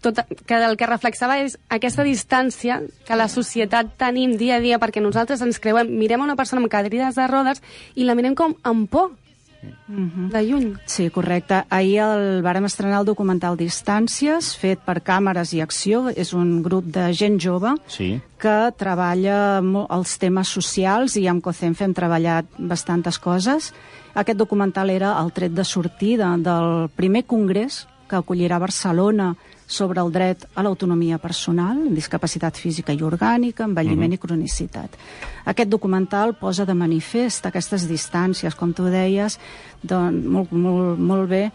Tot, que el que reflexava és aquesta distància que la societat tenim dia a dia perquè nosaltres ens creuem, mirem a una persona amb cadires de rodes i la mirem com amb por, de lluny. Sí, correcte. Ahir el, vàrem estrenar el documental Distàncies, fet per Càmeres i Acció. És un grup de gent jove Sí. que treballa els temes socials i amb COCENFE hem treballat bastantes coses. Aquest documental era el tret de sortida del primer congrés que acollirà Barcelona sobre el dret a l'autonomia personal, discapacitat física i orgànica, envelliment Mhm. i cronicitat. Aquest documental posa de manifest aquestes distàncies, com tu deies, doncs, molt, molt, molt bé,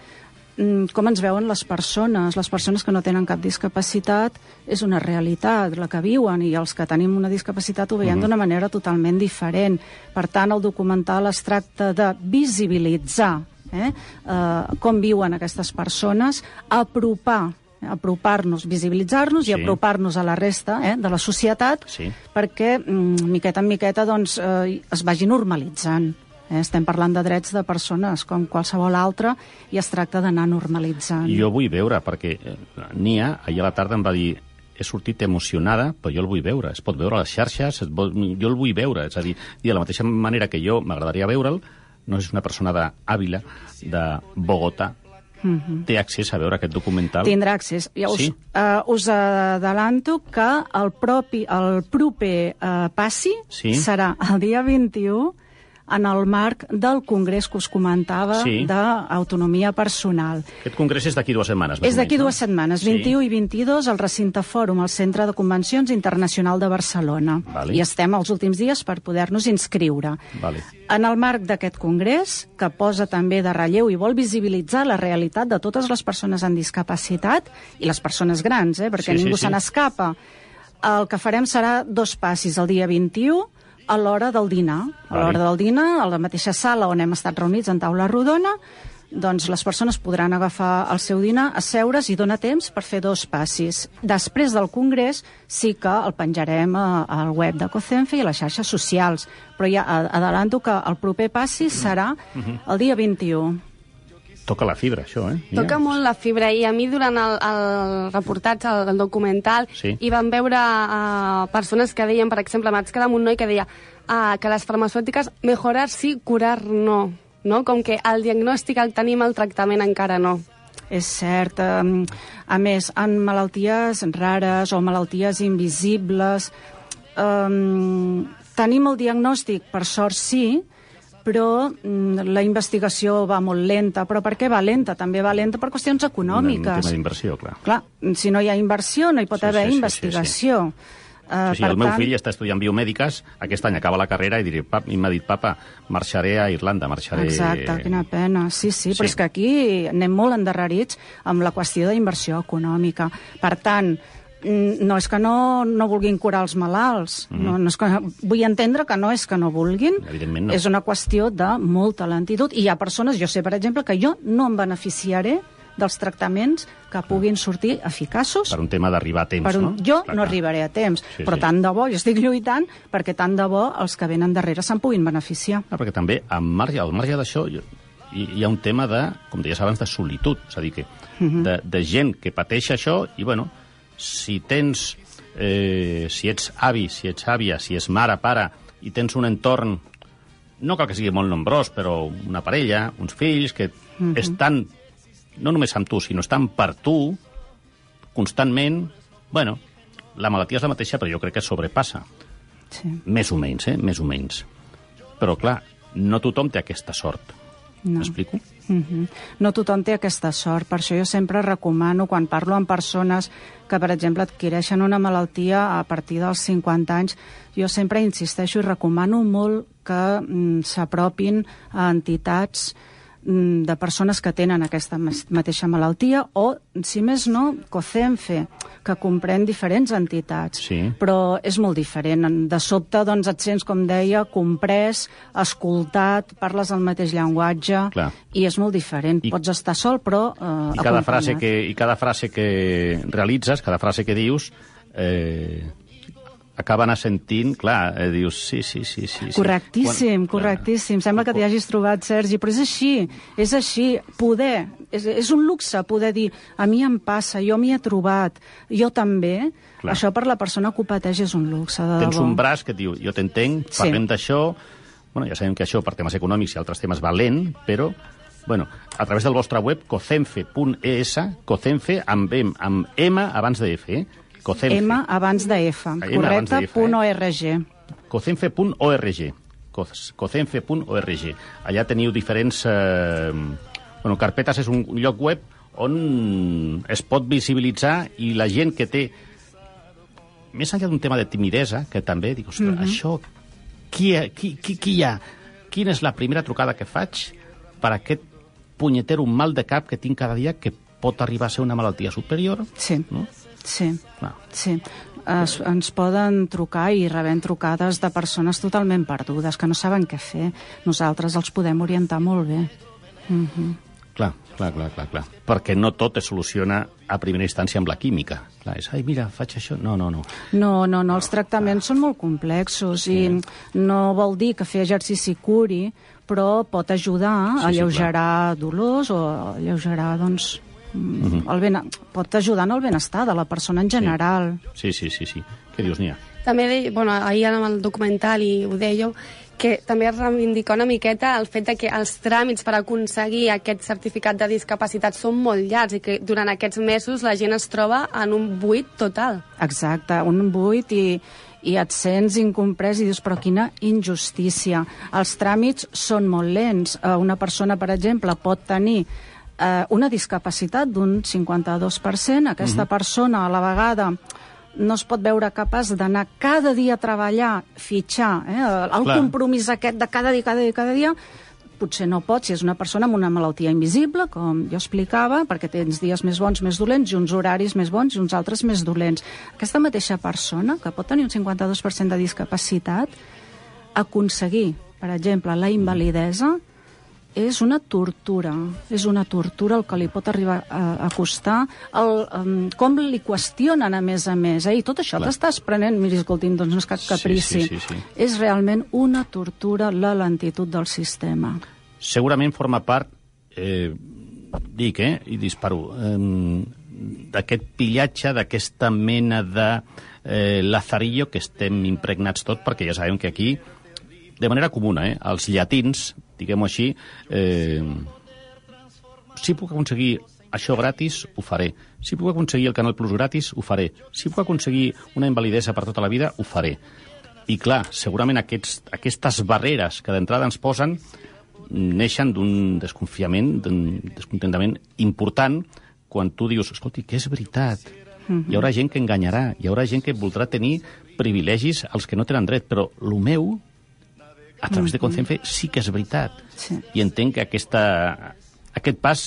mm, com ens veuen les persones. Les persones que no tenen cap discapacitat és una realitat, la que viuen, i els que tenim una discapacitat ho veiem Mhm. d'una manera totalment diferent. Per tant, el documental es tracta de visibilitzar eh, eh, com viuen aquestes persones, apropar apropar-nos, visibilitzar-nos Sí. i apropar-nos a la resta eh, de la societat Sí. perquè, mm, miqueta en miqueta, doncs, eh, es vagi normalitzant. Eh? Estem parlant de drets de persones com qualsevol altra i es tracta d'anar normalitzant. Jo vull veure, perquè eh, Nia ahir a la tarda em va dir he sortit emocionada, però jo el vull veure. Es pot veure a les xarxes, es vol, jo el vull veure. És a dir, i de la mateixa manera que jo m'agradaria veure'l, no és una persona d'Àvila, de Bogotà, Mhm. té accés a veure aquest documental. Tindrà accés. Ja us, Sí? eh, us adelanto que el, propi, el proper eh, passi Sí. serà el dia 21 en el marc del congrés que us comentava Sí. d'autonomia personal. Aquest congrés és d'aquí dues setmanes. És d'aquí no? dues setmanes, 21 i 22, al recinte fòrum, al Centre de Convencions Internacional de Barcelona. Vale. I estem als últims dies per poder-nos inscriure. Vale. En el marc d'aquest congrés, que posa també de relleu i vol visibilitzar la realitat de totes les persones amb discapacitat i les persones grans, eh, perquè Sí, sí, ningú sí. se n'escapa, el que farem serà dos passis el dia 21 a l'hora del dinar. A l'hora del dinar, a la mateixa sala on hem estat reunits en taula rodona, doncs les persones podran agafar el seu dinar, asseure's i donar temps per fer dos passis. Després del congrés sí que el penjarem al web de COCENFE i a les xarxes socials, però ja adelanto que el proper passi serà Mhm. el dia 21. Toca la fibra, això, eh? Toca molt la fibra i a mi durant el, el reportatge, el, el documental, Sí. hi van veure uh, persones que deien, per exemple, vaig quedar amb un noi que deia uh, que les farmacèutiques mejorar sí, curar no. no? Com que el diagnòstic el tenim, el tractament encara no. És cert. A més, en malalties rares o malalties invisibles, um, tenim el diagnòstic, per sort sí, però mm, la investigació va molt lenta. Però per què va lenta? També va lenta per qüestions Un econòmiques. tema d'inversió, clar. Clar, si no hi ha inversió no hi pot Sí, haver sí, sí, investigació. Uh, Sí, sí, el meu fill està estudiant biomèdiques, aquest any acaba la carrera i, diré, pap, i m'ha dit, papa, marxaré a Irlanda, marxaré... Exacte, quina pena. Sí, sí, però Sí. és que aquí anem molt endarrerits amb la qüestió d'inversió econòmica. Per tant, no és que no, no vulguin curar els malalts. Mhm. no, no és que, vull entendre que no és que no vulguin, Evidentment no. és una qüestió de molta lentitud. I hi ha persones, jo sé, per exemple, que jo no em beneficiaré dels tractaments que puguin sortir eficaços Per un tema d'arribar a temps, per un... no? Jo Clar, no arribaré a temps, Sí, però sí. tant de bo, jo estic lluitant perquè tant de bo els que venen darrere se'n puguin beneficiar. Ah, perquè també, al marge, al marge d'això, hi, hi ha un tema de, com deies abans, de solitud. És a dir, que Mhm. de, de gent que pateix això i, bueno, si tens... Eh, si ets avi, si ets àvia, si ets mare, pare, i tens un entorn no cal que sigui molt nombrós, però una parella, uns fills, que Mhm. estan, no només amb tu, sinó estan per tu, constantment, bueno, la malaltia és la mateixa, però jo crec que sobrepassa. Sí. Més o menys, eh? Més o menys. Però, clar, no tothom té aquesta sort. No. M'explico? Mhm. No tothom té aquesta sort, per això jo sempre recomano, quan parlo amb persones que, per exemple, adquireixen una malaltia a partir dels 50 anys, jo sempre insisteixo i recomano molt que mm, s'apropin a entitats mm, de persones que tenen aquesta mateixa malaltia o, si més no, COCENFE, que comprèn diferents entitats. Sí. Però és molt diferent. En- De sobte, doncs, et sents, com deia, comprès, escoltat, parles el mateix llenguatge Clar. i és molt diferent. I- Pots estar sol, però eh, I cada, acompanyat. frase que, I cada frase que realitzes, cada frase que dius, eh, acaben assentint, clar, eh, dius, sí, sí, sí. sí, sí. Correctíssim, Quan- correctíssim. Sembla que t'hi hagis trobat, Sergi, però és així, és així. Poder, és, és un luxe poder dir, a mi em passa, jo m'hi he trobat, jo també. Clar. Això per la persona que ho pateix és un luxe, de Tens debò. un braç que et diu, jo t'entenc, Sí. parlem d'això, bueno, ja sabem que això per temes econòmics i altres temes va lent, però bueno, a través del vostre web, cocenfe.es, cocenfe amb, M, amb M abans de F, eh? Cocenfe. M abans de F, abans correcte, de F, punt eh? .org. cocenfe.org cocenfe.org allà teniu diferents eh, bueno, carpetes és un lloc web on es pot visibilitzar i la gent que té més enllà d'un tema de timidesa que també dic, ostres, Mhm. això qui, qui, qui, qui hi ha? Quina és la primera trucada que faig per aquest punyetero mal de cap que tinc cada dia que pot arribar a ser una malaltia superior? Sí, no? Sí. Clar. Sí, es, ens poden trucar i rebem trucades de persones totalment perdudes, que no saben què fer. Nosaltres els podem orientar molt bé. Mm -hmm. Clar, clar, clar, clar, clar. Perquè no tot es soluciona a primera instància amb la química. Clar, és, ai, mira, faig això... No, no, no. No, no, no, els tractaments són molt complexos sí. i no vol dir que fer exercici curi, però pot ajudar Sí, a sí, alleugerar dolors o alleugerar, doncs, Mhm. el ben... pot ajudar en el benestar de la persona en general. Sí, sí, sí, sí. Què dius, Nia? També, deia, bueno, ahir en el documental i ho dèieu, que també es reivindica una miqueta el fet de que els tràmits per aconseguir aquest certificat de discapacitat són molt llargs i que durant aquests mesos la gent es troba en un buit total. Exacte, un buit i, i et sents incomprès i dius, però quina injustícia. Els tràmits són molt lents. Eh, Una persona, per exemple, pot tenir eh, una discapacitat d'un 52%. Aquesta Mhm. persona, a la vegada, no es pot veure capaç d'anar cada dia a treballar, fitxar, eh, el Clar. compromís aquest de cada dia, cada dia, cada dia, potser no pot, si és una persona amb una malaltia invisible, com jo explicava, perquè tens dies més bons, més dolents, i uns horaris més bons i uns altres més dolents. Aquesta mateixa persona, que pot tenir un 52% de discapacitat, aconseguir, per exemple, la invalidesa, és una tortura, és una tortura el que li pot arribar a, a costar, el, um, com li qüestionen a més a més, eh? i tot això t'estàs prenent, miri, escolti'm, doncs no és cap caprici, sí, sí, sí. és realment una tortura la lentitud del sistema. Segurament forma part, eh, dic, eh, i disparo, eh, d'aquest pillatge, d'aquesta mena de eh, lazarillo que estem impregnats tot, perquè ja sabem que aquí, de manera comuna, eh, els llatins, diguem-ho així, eh, si puc aconseguir això gratis, ho faré. Si puc aconseguir el Canal Plus gratis, ho faré. Si puc aconseguir una invalidesa per tota la vida, ho faré. I clar, segurament aquests, aquestes barreres que d'entrada ens posen neixen d'un desconfiament, d'un descontentament important quan tu dius, escolti, que és veritat, Mhm. hi haurà gent que enganyarà, hi haurà gent que voldrà tenir privilegis als que no tenen dret, però el meu, a través de. Concenfe, sí que és veritat. Sí. I entenc que aquesta, aquest pas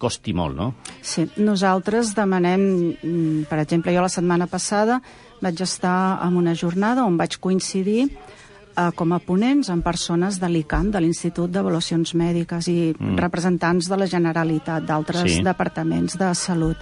costi molt, no? Sí, nosaltres demanem, mm, per exemple, jo la setmana passada vaig estar en una jornada on vaig coincidir eh, com a ponents amb persones de l'ICAM, de l'Institut d'Avaluacions Mèdiques i Mm. representants de la Generalitat, d'altres sí. departaments de salut.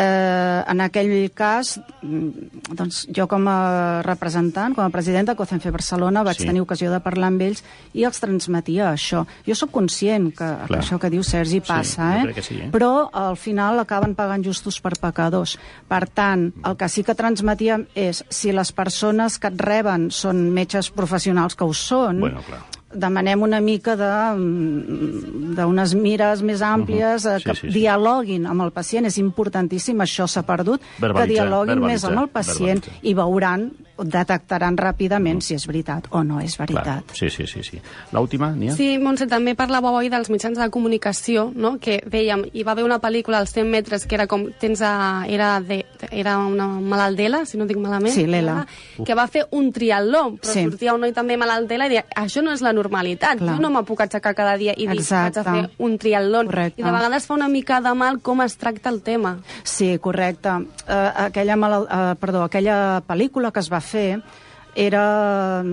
Eh, en aquell cas, mm, doncs, jo com a representant, com a president de COCENFE Barcelona, vaig Sí. sí. tenir ocasió de parlar amb ells i els transmetia això. Jo sóc conscient que Clar. això que diu Sergi Sí, passa, jo eh? sí, eh? però al final acaben pagant justos per pecadors. Per tant, el que sí que transmetíem és si les persones que et reben són metges professionals que ho són, Bueno, clar. Demanem una mica de, mm, d'unes mires més àmplies, uh Mhm. -huh. Sí, que sí, sí. dialoguin amb el pacient. És importantíssim, això s'ha perdut, que Verbalitzar, dialoguin més amb el pacient verbalitzar. i veuran detectaran ràpidament si és veritat o no és veritat. Clar. Sí, sí, sí. sí. L'última, Nia? Sí, Montse, també parlava avui dels mitjans de comunicació, no? que dèiem, hi va haver una pel·lícula als 100 metres que era com, tens a, era, de, era una malaltela, si no dic malament, Sí, l'Ela. que va fer un triatló, però Sí. sortia un noi també malaltela i deia, això no és la normalitat, Clar. jo no me puc aixecar cada dia i dir, Exacte. vaig a fer un triatló. Correcte. I de vegades fa una mica de mal com es tracta el tema. Sí, correcte. Uh, aquella, malal... uh, perdó, aquella pel·lícula que es va fer era,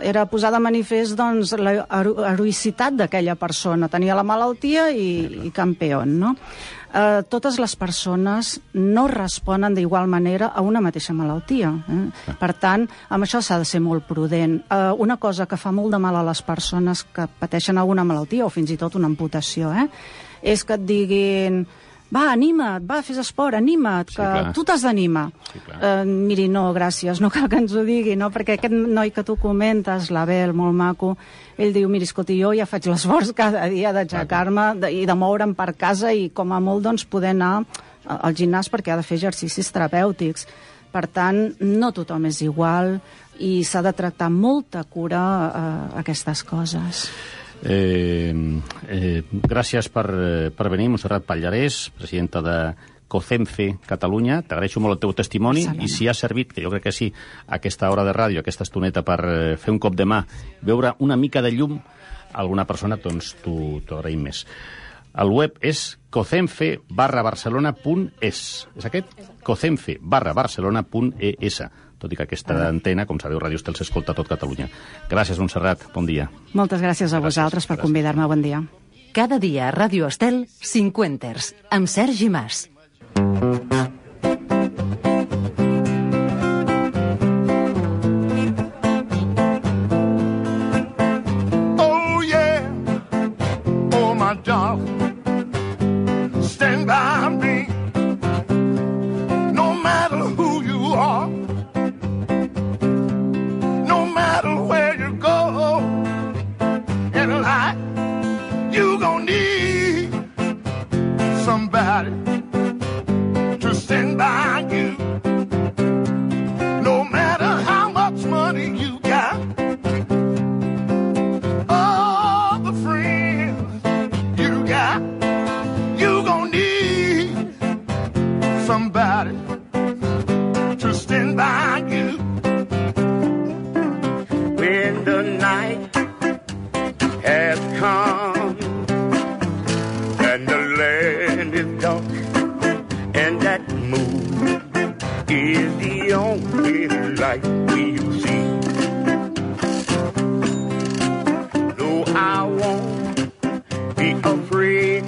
era posar de manifest doncs, la hero- heroïcitat d'aquella persona. Tenia la malaltia i, i campió, no? Uh, totes les persones no responen d'igual manera a una mateixa malaltia. Eh? Per tant, amb això s'ha de ser molt prudent. Uh, una cosa que fa molt de mal a les persones que pateixen alguna malaltia o fins i tot una amputació, eh? és que et diguin va, anima't, va, fes esport, anima't, Sí, que clar. tu t'has d'animar. Sí, clar. eh, miri, no, gràcies, no cal que ens ho digui, no? perquè aquest noi que tu comentes, l'Abel, molt maco, ell diu, miri, escolti, jo ja faig l'esforç cada dia d'aixecar-me i de moure'm per casa i com a molt doncs, poder anar al gimnàs perquè ha de fer exercicis terapèutics. Per tant, no tothom és igual i s'ha de tractar molta cura eh, aquestes coses. Eh, eh, gràcies per, eh, per venir, Montserrat Pallarès, presidenta de COCENFE Catalunya. T'agraeixo molt el teu testimoni Excel·lent. i si ha servit, que jo crec que sí, aquesta hora de ràdio, aquesta estoneta per eh, fer un cop de mà, veure una mica de llum a alguna persona, doncs t'ho agraïm més. El web és cocenfe barra barcelona.es. És aquest? cocenfe barra barcelona.es. Tot i que aquesta antena, com sabeu, Ràdio Estel s'escolta a tot Catalunya. Gràcies, Montserrat. Bon dia. Moltes gràcies a vosaltres per convidar-me. Bon dia. Cada dia a Ràdio Estel, 50 amb Sergi Mas. Oh yeah, oh my darling, stand by light we'll see. No, I won't be afraid.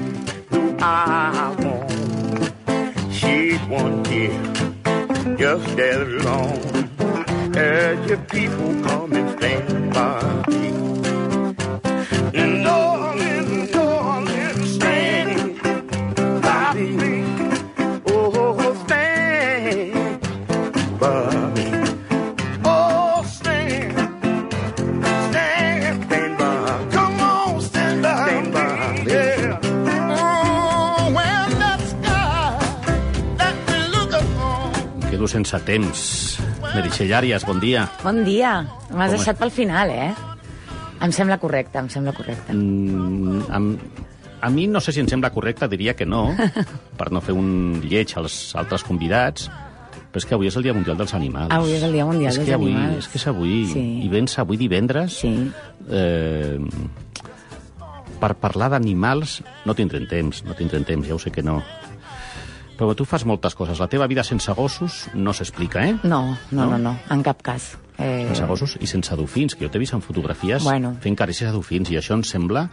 No, I won't shed one tear. Just as long temps. Meritxell Àrias, bon dia. Bon dia. M'has deixat pel final, eh? Em sembla correcte, em sembla correcte. Mm, amb, a mi no sé si em sembla correcte, diria que no, per no fer un lleig als altres convidats, però és que avui és el Dia Mundial dels Animals. Avui és el Dia Mundial és dels avui, Animals. És que és avui, Sí. i vens avui divendres, Sí. eh, per parlar d'animals no tindrem temps, no tindrem temps, ja ho sé que no. Però tu fas moltes coses. La teva vida sense gossos no s'explica, eh? No, no, No? no, no, en cap cas. Eh, sense gossos i sense dofins, que jo t'he vist en fotografies Bueno. fent carícies a dofins, i això em sembla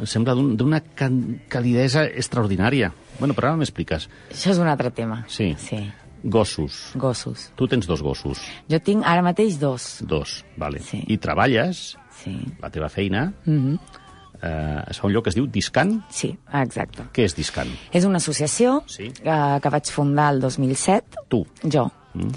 em sembla d'un- d'una can- calidesa extraordinària. Bueno, però ara m'expliques. Això és un altre tema. Sí. Sí, Gossos. gossos. Tu tens dos gossos. Jo tinc ara mateix dos. Dos, vale. Sí. I treballes, Sí. la teva feina, Mm -hmm. Eh, es fa un lloc que es diu Discan. Sí, exacte. Què és Discan? És una associació Sí. que, que vaig fundar el 2007. Tu. Jo. Mm.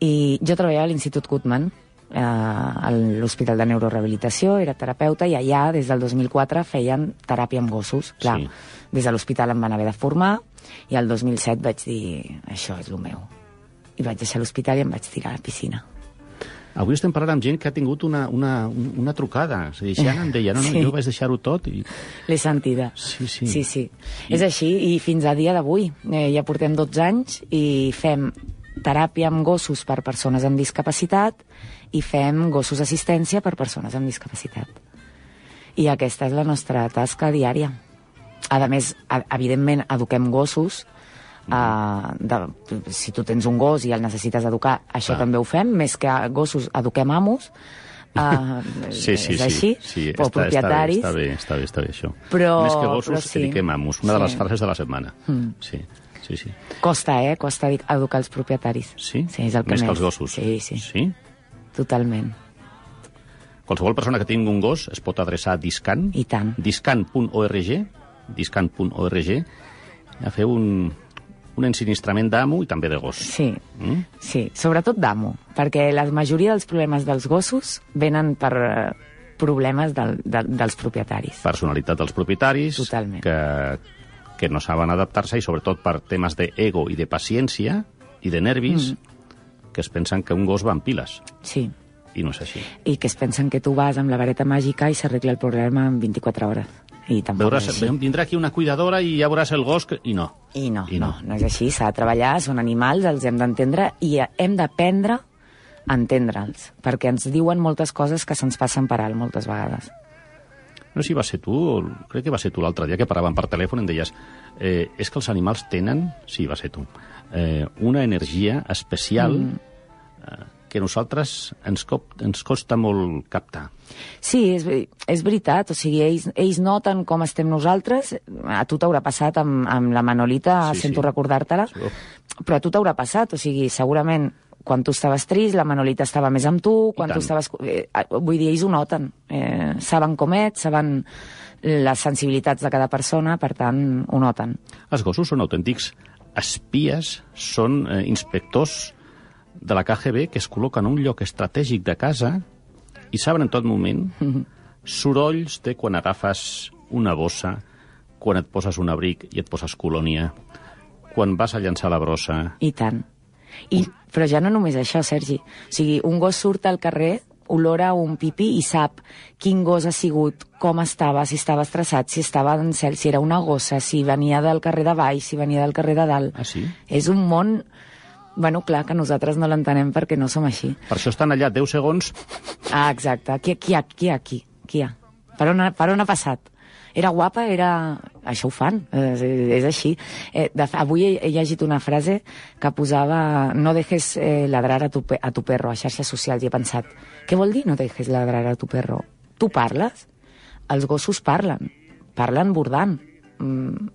I jo treballava a l'Institut Guttmann, eh, a l'Hospital de Neurorehabilitació, era terapeuta, i allà, des del 2004, feien teràpia amb gossos. Clar, Sí. des de l'hospital em van haver de formar, i el 2007 vaig dir, això és el meu. I vaig deixar l'hospital i em vaig tirar a la piscina. Avui estem parlant amb gent que ha tingut una, una, una trucada. És a dir, Xana em deia, no, no, Sí. jo vaig deixar-ho tot i... L'he sentida. Sí, sí. Sí, sí. És així, i fins a dia d'avui. Eh, ja portem 12 anys i fem teràpia amb gossos per persones amb discapacitat i fem gossos assistència per persones amb discapacitat. I aquesta és la nostra tasca diària. A més, evidentment, eduquem gossos. Uh, de, si tu tens un gos i el necessites educar, això Clar. també ho fem. Més que gossos, eduquem amos. Uh, Sí, sí, és així, sí. sí o propietaris. Està bé, està bé, està bé, això. Però- Més que gossos, sí. dediquem amos. Una de les Sí. frases de la setmana. Mm. Sí, sí, sí. Costa, eh? Costa educar els propietaris. Sí? Sí, és el que Més més. que els gossos. Sí, sí. Sí? Totalment. Qualsevol persona que tingui un gos es pot adreçar a Discan. I tant. Discan.org discan.org a fer un, un ensinistrament d'amo i també de gos. Sí, Mm? sí, sobretot d'amo, perquè la majoria dels problemes dels gossos venen per eh, problemes del, del, dels propietaris. Personalitat dels propietaris, Totalment. que, que no saben adaptar-se i sobretot per temes d'ego i de paciència i de nervis, Mm. que es pensen que un gos va en piles. Sí, I no és així. i que es pensen que tu vas amb la vareta màgica i s'arregla el problema en 24 hores. I tampoc Veuràs, és així. vindrà aquí una cuidadora i ja veuràs el gos... Que... I no. I no, I no. no, no és així, s'ha de treballar, són animals, els hem d'entendre i hem d'aprendre a entendre'ls, perquè ens diuen moltes coses que se'ns passen per alt moltes vegades. No sé si va ser tu, o crec que va ser tu l'altre dia que paràvem per telèfon i em deies eh, és que els animals tenen, sí, va ser tu, eh, una energia especial Mm. eh, que a nosaltres ens, cop, ens costa molt captar. Sí, és, és veritat, o sigui, ells, ells noten com estem nosaltres, a tu t'haurà passat amb, amb la Manolita, Sí, sí, sento sí. sí. recordar-te-la, però a tu t'haurà passat, o sigui, segurament quan tu estaves trist, la Manolita estava més amb tu, quan tu estaves... Eh, vull dir, ells ho noten, eh, saben com ets, saben les sensibilitats de cada persona, per tant, ho noten. Els gossos són autèntics espies, són eh, inspectors de la KGB que es col·loquen en un lloc estratègic de casa i saben en tot moment sorolls de quan agafes una bossa, quan et poses un abric i et poses colònia, quan vas a llançar la brossa... I tant. I, però ja no només això, Sergi. O sigui, un gos surt al carrer, olora un pipí i sap quin gos ha sigut, com estava, si estava estressat, si estava en cel, si era una gossa, si venia del carrer de baix, si venia del carrer de dalt. Ah, sí? És un món... Bueno, clar, que nosaltres no l'entenem perquè no som així. Per això estan allà 10 segons Ah, exacte. Qui, qui, qui? Qui ha? Per on, ha- per on ha passat? Era guapa, era... Això ho fan, és, és així. Eh, de, avui he, he llegit una frase que posava no dejes eh, ladrar a tu, a tu perro a xarxes socials i he pensat, què vol dir no dejes ladrar a tu perro? Tu parles? Els gossos parlen. Parlen bordant. Mm,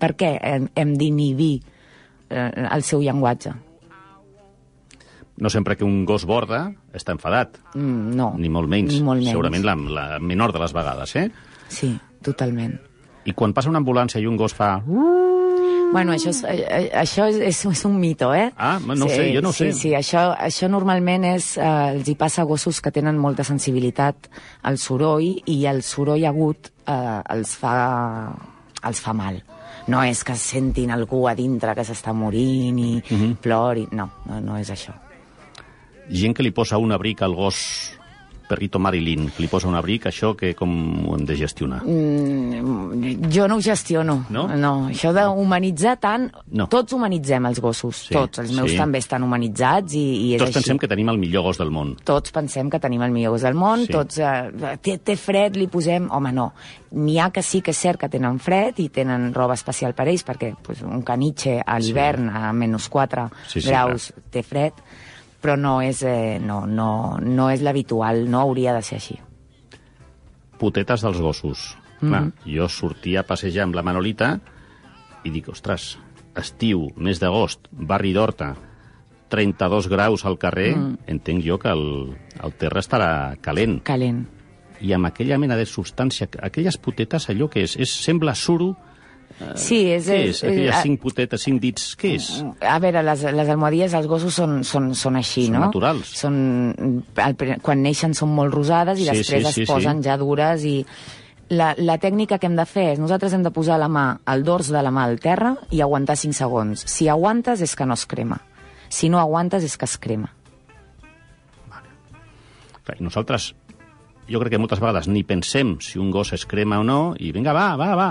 per què hem, hem d'inhibir el seu llenguatge? No sempre que un gos borda està enfadat, Mm, no. ni molt menys. Ni molt menys. Segurament la, la menor de les vegades, eh? Sí, totalment. I quan passa una ambulància i un gos fa... Bueno, això és, eh, eh, això és, és, és un mito, eh? Ah, no ho sé, jo no sí, sé. Sí, això, això normalment és, eh, els hi passa a gossos que tenen molta sensibilitat al soroll i el soroll agut eh, els, fa, els fa mal. No és que sentin algú a dintre que s'està morint i Mhm. plori... No, no, no és això. Gent que li posa un abric al gos perrito Marilyn, que li posa un abric, això que com ho hem de gestionar? Mm, jo no ho gestiono. No? no això d'humanitzar tant... No. Tots humanitzem els gossos, Sí, tots. Els meus sí. també estan humanitzats i, i és Tots així. pensem que tenim el millor gos del món. tots pensem que tenim el millor gos del món, Sí. sí. tots... Eh, té, té fred, li posem... Home, no. N'hi ha que sí que és cert que tenen fred i tenen roba especial per ells, perquè pues, un caniche a l'hivern a menys 4 Sí, sí, graus té fred, però no és, eh, no, no, no és l'habitual, no hauria de ser així. Putetes dels gossos. Mhm. Clar, jo sortia a passejar amb la Manolita i dic, ostres, estiu, mes d'agost, barri d'Horta, 32 graus al carrer, Mm. entenc jo que el, el terra estarà calent. Calent. I amb aquella mena de substància, aquelles putetes, allò que és? és sembla suro? Sí, és... Què és? Aquelles eh, cinc putetes, cinc dits, què és? A veure, les, les almohadilles dels gossos són, són, són així, Són no? naturals. Són, al pri- quan neixen són molt rosades i Sí, després sí, es sí, sí. posen ja dures i... La, la tècnica que hem de fer és nosaltres hem de posar la mà al dors de la mà al terra i aguantar 5 segons. Si aguantes és que no es crema. Si no aguantes és que es crema. Clar, i nosaltres, jo crec que moltes vegades ni pensem si un gos es crema o no, i vinga, va, va, va.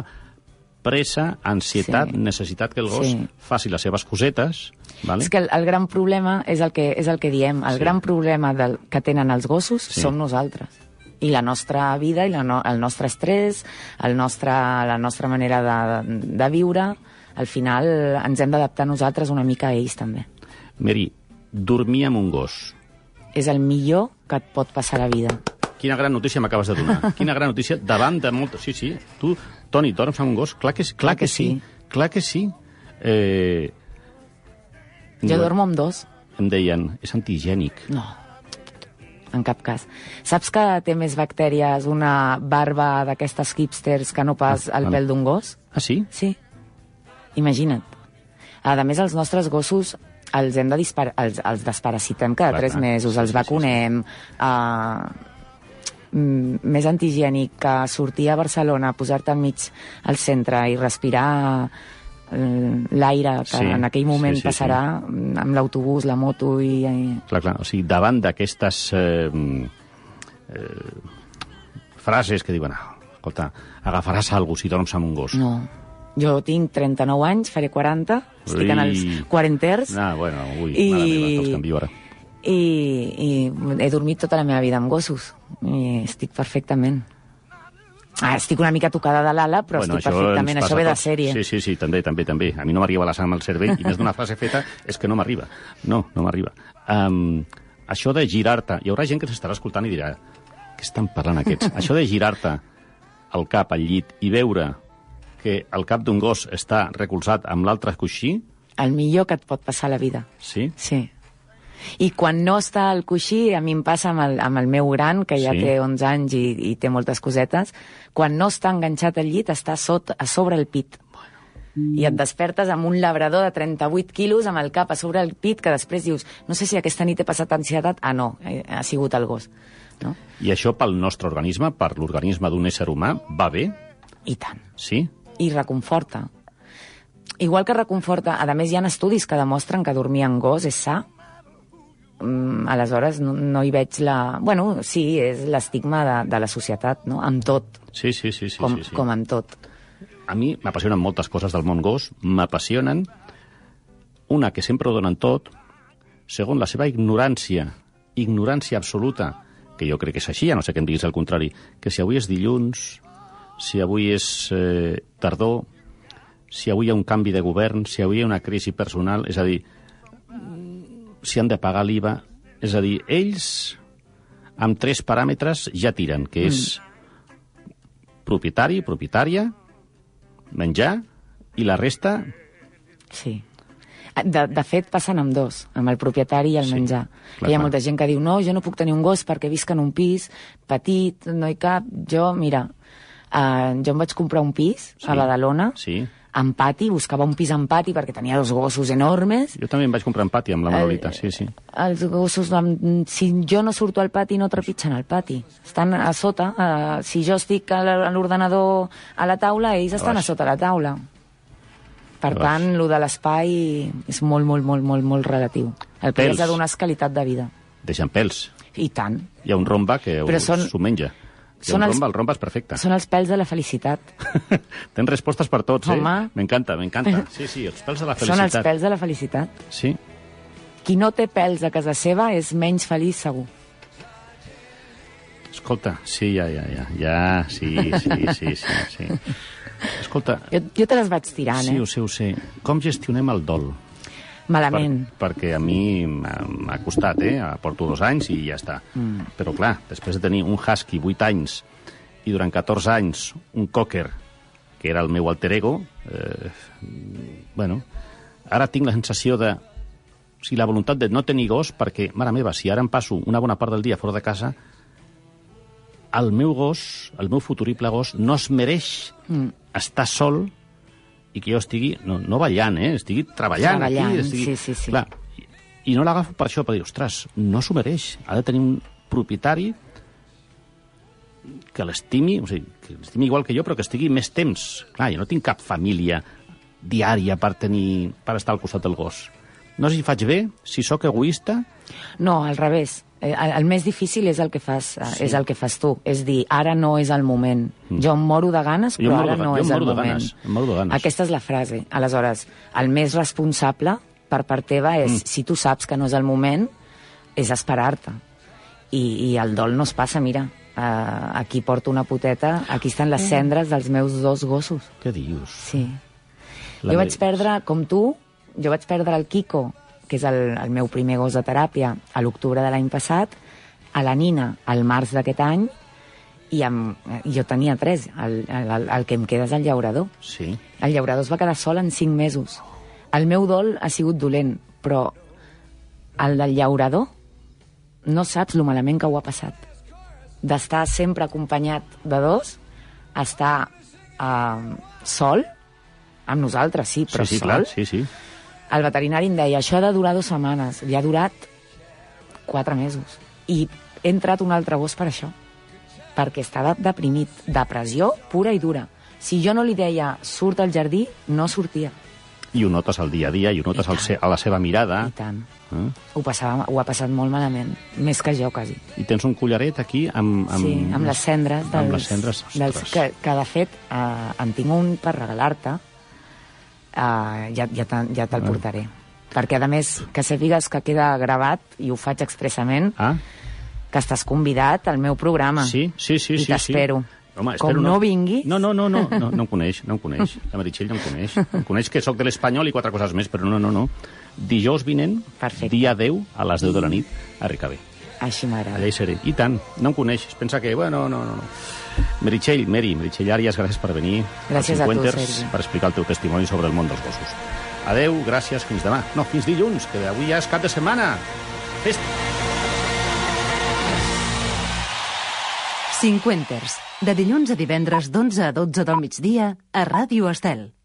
Pressa, ansietat, Sí. necessitat que el gos Sí. faci les seves cosetes. Vale? És que el, el gran problema és el que, és el que diem. El Sí. gran problema del, que tenen els gossos Sí. som nosaltres. I la nostra vida, i la no, el nostre estrès, el nostre, la nostra manera de, de viure, al final ens hem d'adaptar nosaltres una mica a ells també. Mary, dormir amb un gos. És el millor que et pot passar a la vida. Quina gran notícia m'acabes de donar. Quina gran notícia davant de molt... Sí, sí. Tu, Toni, dorms amb un gos? Clar que, clar Clar que, que sí. sí. Clar que sí. Eh... Jo dormo amb dos. Em deien, és antigènic. No, en cap cas. Saps que té més bactèries una barba d'aquestes hipsters que no pas Ah, el pèl d'un gos? Ah, sí? Sí. Imagina't. A més, els nostres gossos els hem de dispar els, els desparasitem cada tres mesos, Sí, els sí, vacunem... Uh, més antigènic que sortir a Barcelona, posar-te enmig al centre i respirar eh, l'aire que Sí, en aquell moment sí, sí, sí. passarà amb l'autobús, la moto i... Clar, clar. O sigui, davant d'aquestes eh, eh, frases que diuen, ah, escolta, agafaràs alguna si dorms amb un gos. No. Jo tinc 39 anys, faré 40, estic en els Ui. quaranters Ah, bueno, ui, I- mare meva, canvio ara. I, i he dormit tota la meva vida amb gossos i estic perfectament. Ah, estic una mica tocada de l'ala, però estic perfectament. ens Això ve de sèrie. Sí, sí, sí, també, també, també. A mi no m'arriba la sang al cervell, i més d'una frase feta és que no m'arriba. No, no m'arriba. Um, això de girar-te... Hi haurà gent que s'estarà escoltant i dirà què estan parlant aquests? això de girar-te al cap, al llit, i veure que el cap d'un gos està recolzat amb l'altre coixí, El millor que et pot passar a la vida. sí? Sí. I quan no està al coixí, a mi em passa amb el, amb el meu gran, que ja Sí. té 11 anys i, i té moltes cosetes, quan no està enganxat al llit, està sot, a sobre el pit. I et despertes amb un labrador de 38 quilos amb el cap a sobre el pit que després dius, no sé si aquesta nit he passat ansietat. Ah, no, eh, ha sigut el gos. No? I això pel nostre organisme, per l'organisme d'un ésser humà, va bé? I tant. Sí? I reconforta. Igual que reconforta, a més hi ha estudis que demostren que dormir en gos és sa. Mm, aleshores no, no hi veig la... Bueno, sí, és l'estigma de, de la societat, no? Amb tot, Sí, sí, sí, sí. com, sí, sí. com amb tot. A mi m'apassionen moltes coses del món gos, m'apassionen una que sempre ho donen tot, segon la seva ignorància, ignorància absoluta, que jo crec que és així, a no sé que em diguis el contrari, que si avui és dilluns, si avui és eh, tardor, si avui hi ha un canvi de govern, si avui hi ha una crisi personal, és a dir, si han de pagar l'IVA, és a dir, ells amb tres paràmetres ja tiren, que és propietari, propietària, menjar, i la resta, Sí. De, de fet, passen amb dos, amb el propietari i el Sí, menjar. clar, Hi ha clar. molta gent que diu, no, jo no puc tenir un gos perquè visc en un pis petit, no hi cap. Jo, mira, uh, jo em vaig comprar un pis Sí. a Badalona, sí. En pati, buscava un pis en pati perquè tenia dos gossos enormes. Jo també em vaig comprar en pati amb la Manolita, sí, sí. Els gossos, si jo no surto al pati, no trepitgen al pati. Estan a sota. Uh, si jo estic a a l'ordenador a la taula, ells estan a sota la taula. Per A baix. tant, lo de l'espai és molt, molt, molt, molt, molt relatiu. El que de donar és qualitat de vida. Deixen pèls. I tant. Hi ha un romba que Però són- s'ho menja. Són els- romba, el romba és perfecte. Són els pèls de la felicitat. Tens respostes per tots, eh? Home. M'encanta, m'encanta. Sí, sí, els pèls de la Són els felicitat. pèls de la felicitat. Sí. Qui no té pèls a casa seva és menys feliç, segur. Escolta, sí, ja, ja, ja. Ja, sí, sí, sí, sí, sí. Escolta, Jo, jo te les vaig tirant, sí, eh? ho sé, ho sé. Com gestionem el dol? Malament. Per, perquè a mi m'ha costat, eh? Porto dos anys i ja està. Mm. Però clar, després de tenir un husky 8 anys i durant 14 anys un cocker, que era el meu alter ego, eh, bueno, ara tinc la sensació de o sigui, la voluntat de no tenir gos perquè, mare meva, si ara em passo una bona part del dia fora de casa, el meu gos, el meu futurible gos, no es mereix Mm. estar sol i que jo estigui, no, no ballant, eh? estigui treballant. Treballant, aquí, estigui... sí, sí, sí. Clar, i, I no l'agafo per això, per dir, ostres, no s'ho mereix. Ha de tenir un propietari que l'estimi, o sigui, que l'estimi igual que jo, però que estigui més temps. Clar, jo no tinc cap família diària per tenir per estar al costat del gos. No sé si faig bé, si sóc egoista, No, al revés. Eh, El, el més difícil és el que fas, Sí. sí. és el que fas tu. És dir, ara no és el moment. Mm. Jo em moro de ganes, però ara de- no és el moment. ganes, em moro de ganes. Aquesta és la frase. Aleshores, el més responsable per part teva és, Mm. si tu saps que no és el moment, és esperar-te. I, I el dol no es passa, mira. Uh, aquí porto una poteta, aquí estan les cendres dels meus dos gossos. Què dius? Sí. La jo vaig perdre, com tu, jo vaig perdre el Kiko, que és el, el meu primer gos de teràpia, a l'octubre de l'any passat, a la Nina al març d'aquest any, i amb, jo tenia tres. El, el, el que em queda és el llaurador. Sí. El llaurador es va quedar sol en cinc mesos. El meu dol ha sigut dolent, però el del llaurador no saps lo malament que ho ha passat. D'estar sempre acompanyat de dos, estar eh, sol, amb nosaltres, sí, però sí, sí, sol. clar, sí, sí. El veterinari em deia, això ha de durar dues setmanes. Li ha durat quatre mesos. I he entrat un altre gos per això. Perquè estava deprimit. Depressió pura i dura. Si jo no li deia, surt al jardí, no sortia. I ho notes al dia a dia, i ho notes al se a la seva mirada. I tant. Eh? Ho, passava, ho ha passat molt malament. Més que jo, quasi. I tens un collaret aquí amb... amb sí, amb les cendres. Dels, Amb les cendres, dels, ostres. que, que, de fet, eh, en tinc un per regalar-te. Eh, ja ja, te- ja te'l Ah. portaré. Perquè, a més, que sàpigues que queda gravat, i ho faig expressament, ah? que estàs convidat al meu programa. Sí, sí, sí. I sí, t'espero. Sí. Home, Com espero no vingui... No, no, no, no, no, no em coneix, no em coneix. La Meritxell no em coneix. Em coneix que sóc de l'Espanyol i quatre coses més, però no, no, no. Dijous vinent, Perfecte. dia 10, a les 10 de la nit, a Recabé. Així m'agrada. Allà hi seré. I tant, no em coneix. Es pensa que, bueno, no, no, no. Meritxell, Meri, Meritxell Àries, gràcies per venir. Gràcies a tu, Cinquenters, Sergi. Per explicar el teu testimoni sobre el món dels gossos. Adeu, gràcies, fins demà. No, fins dilluns, que avui ja és cap de setmana. Festa. Cinquenters, de dilluns a divendres d'11 a 12 del migdia a Ràdio Estel.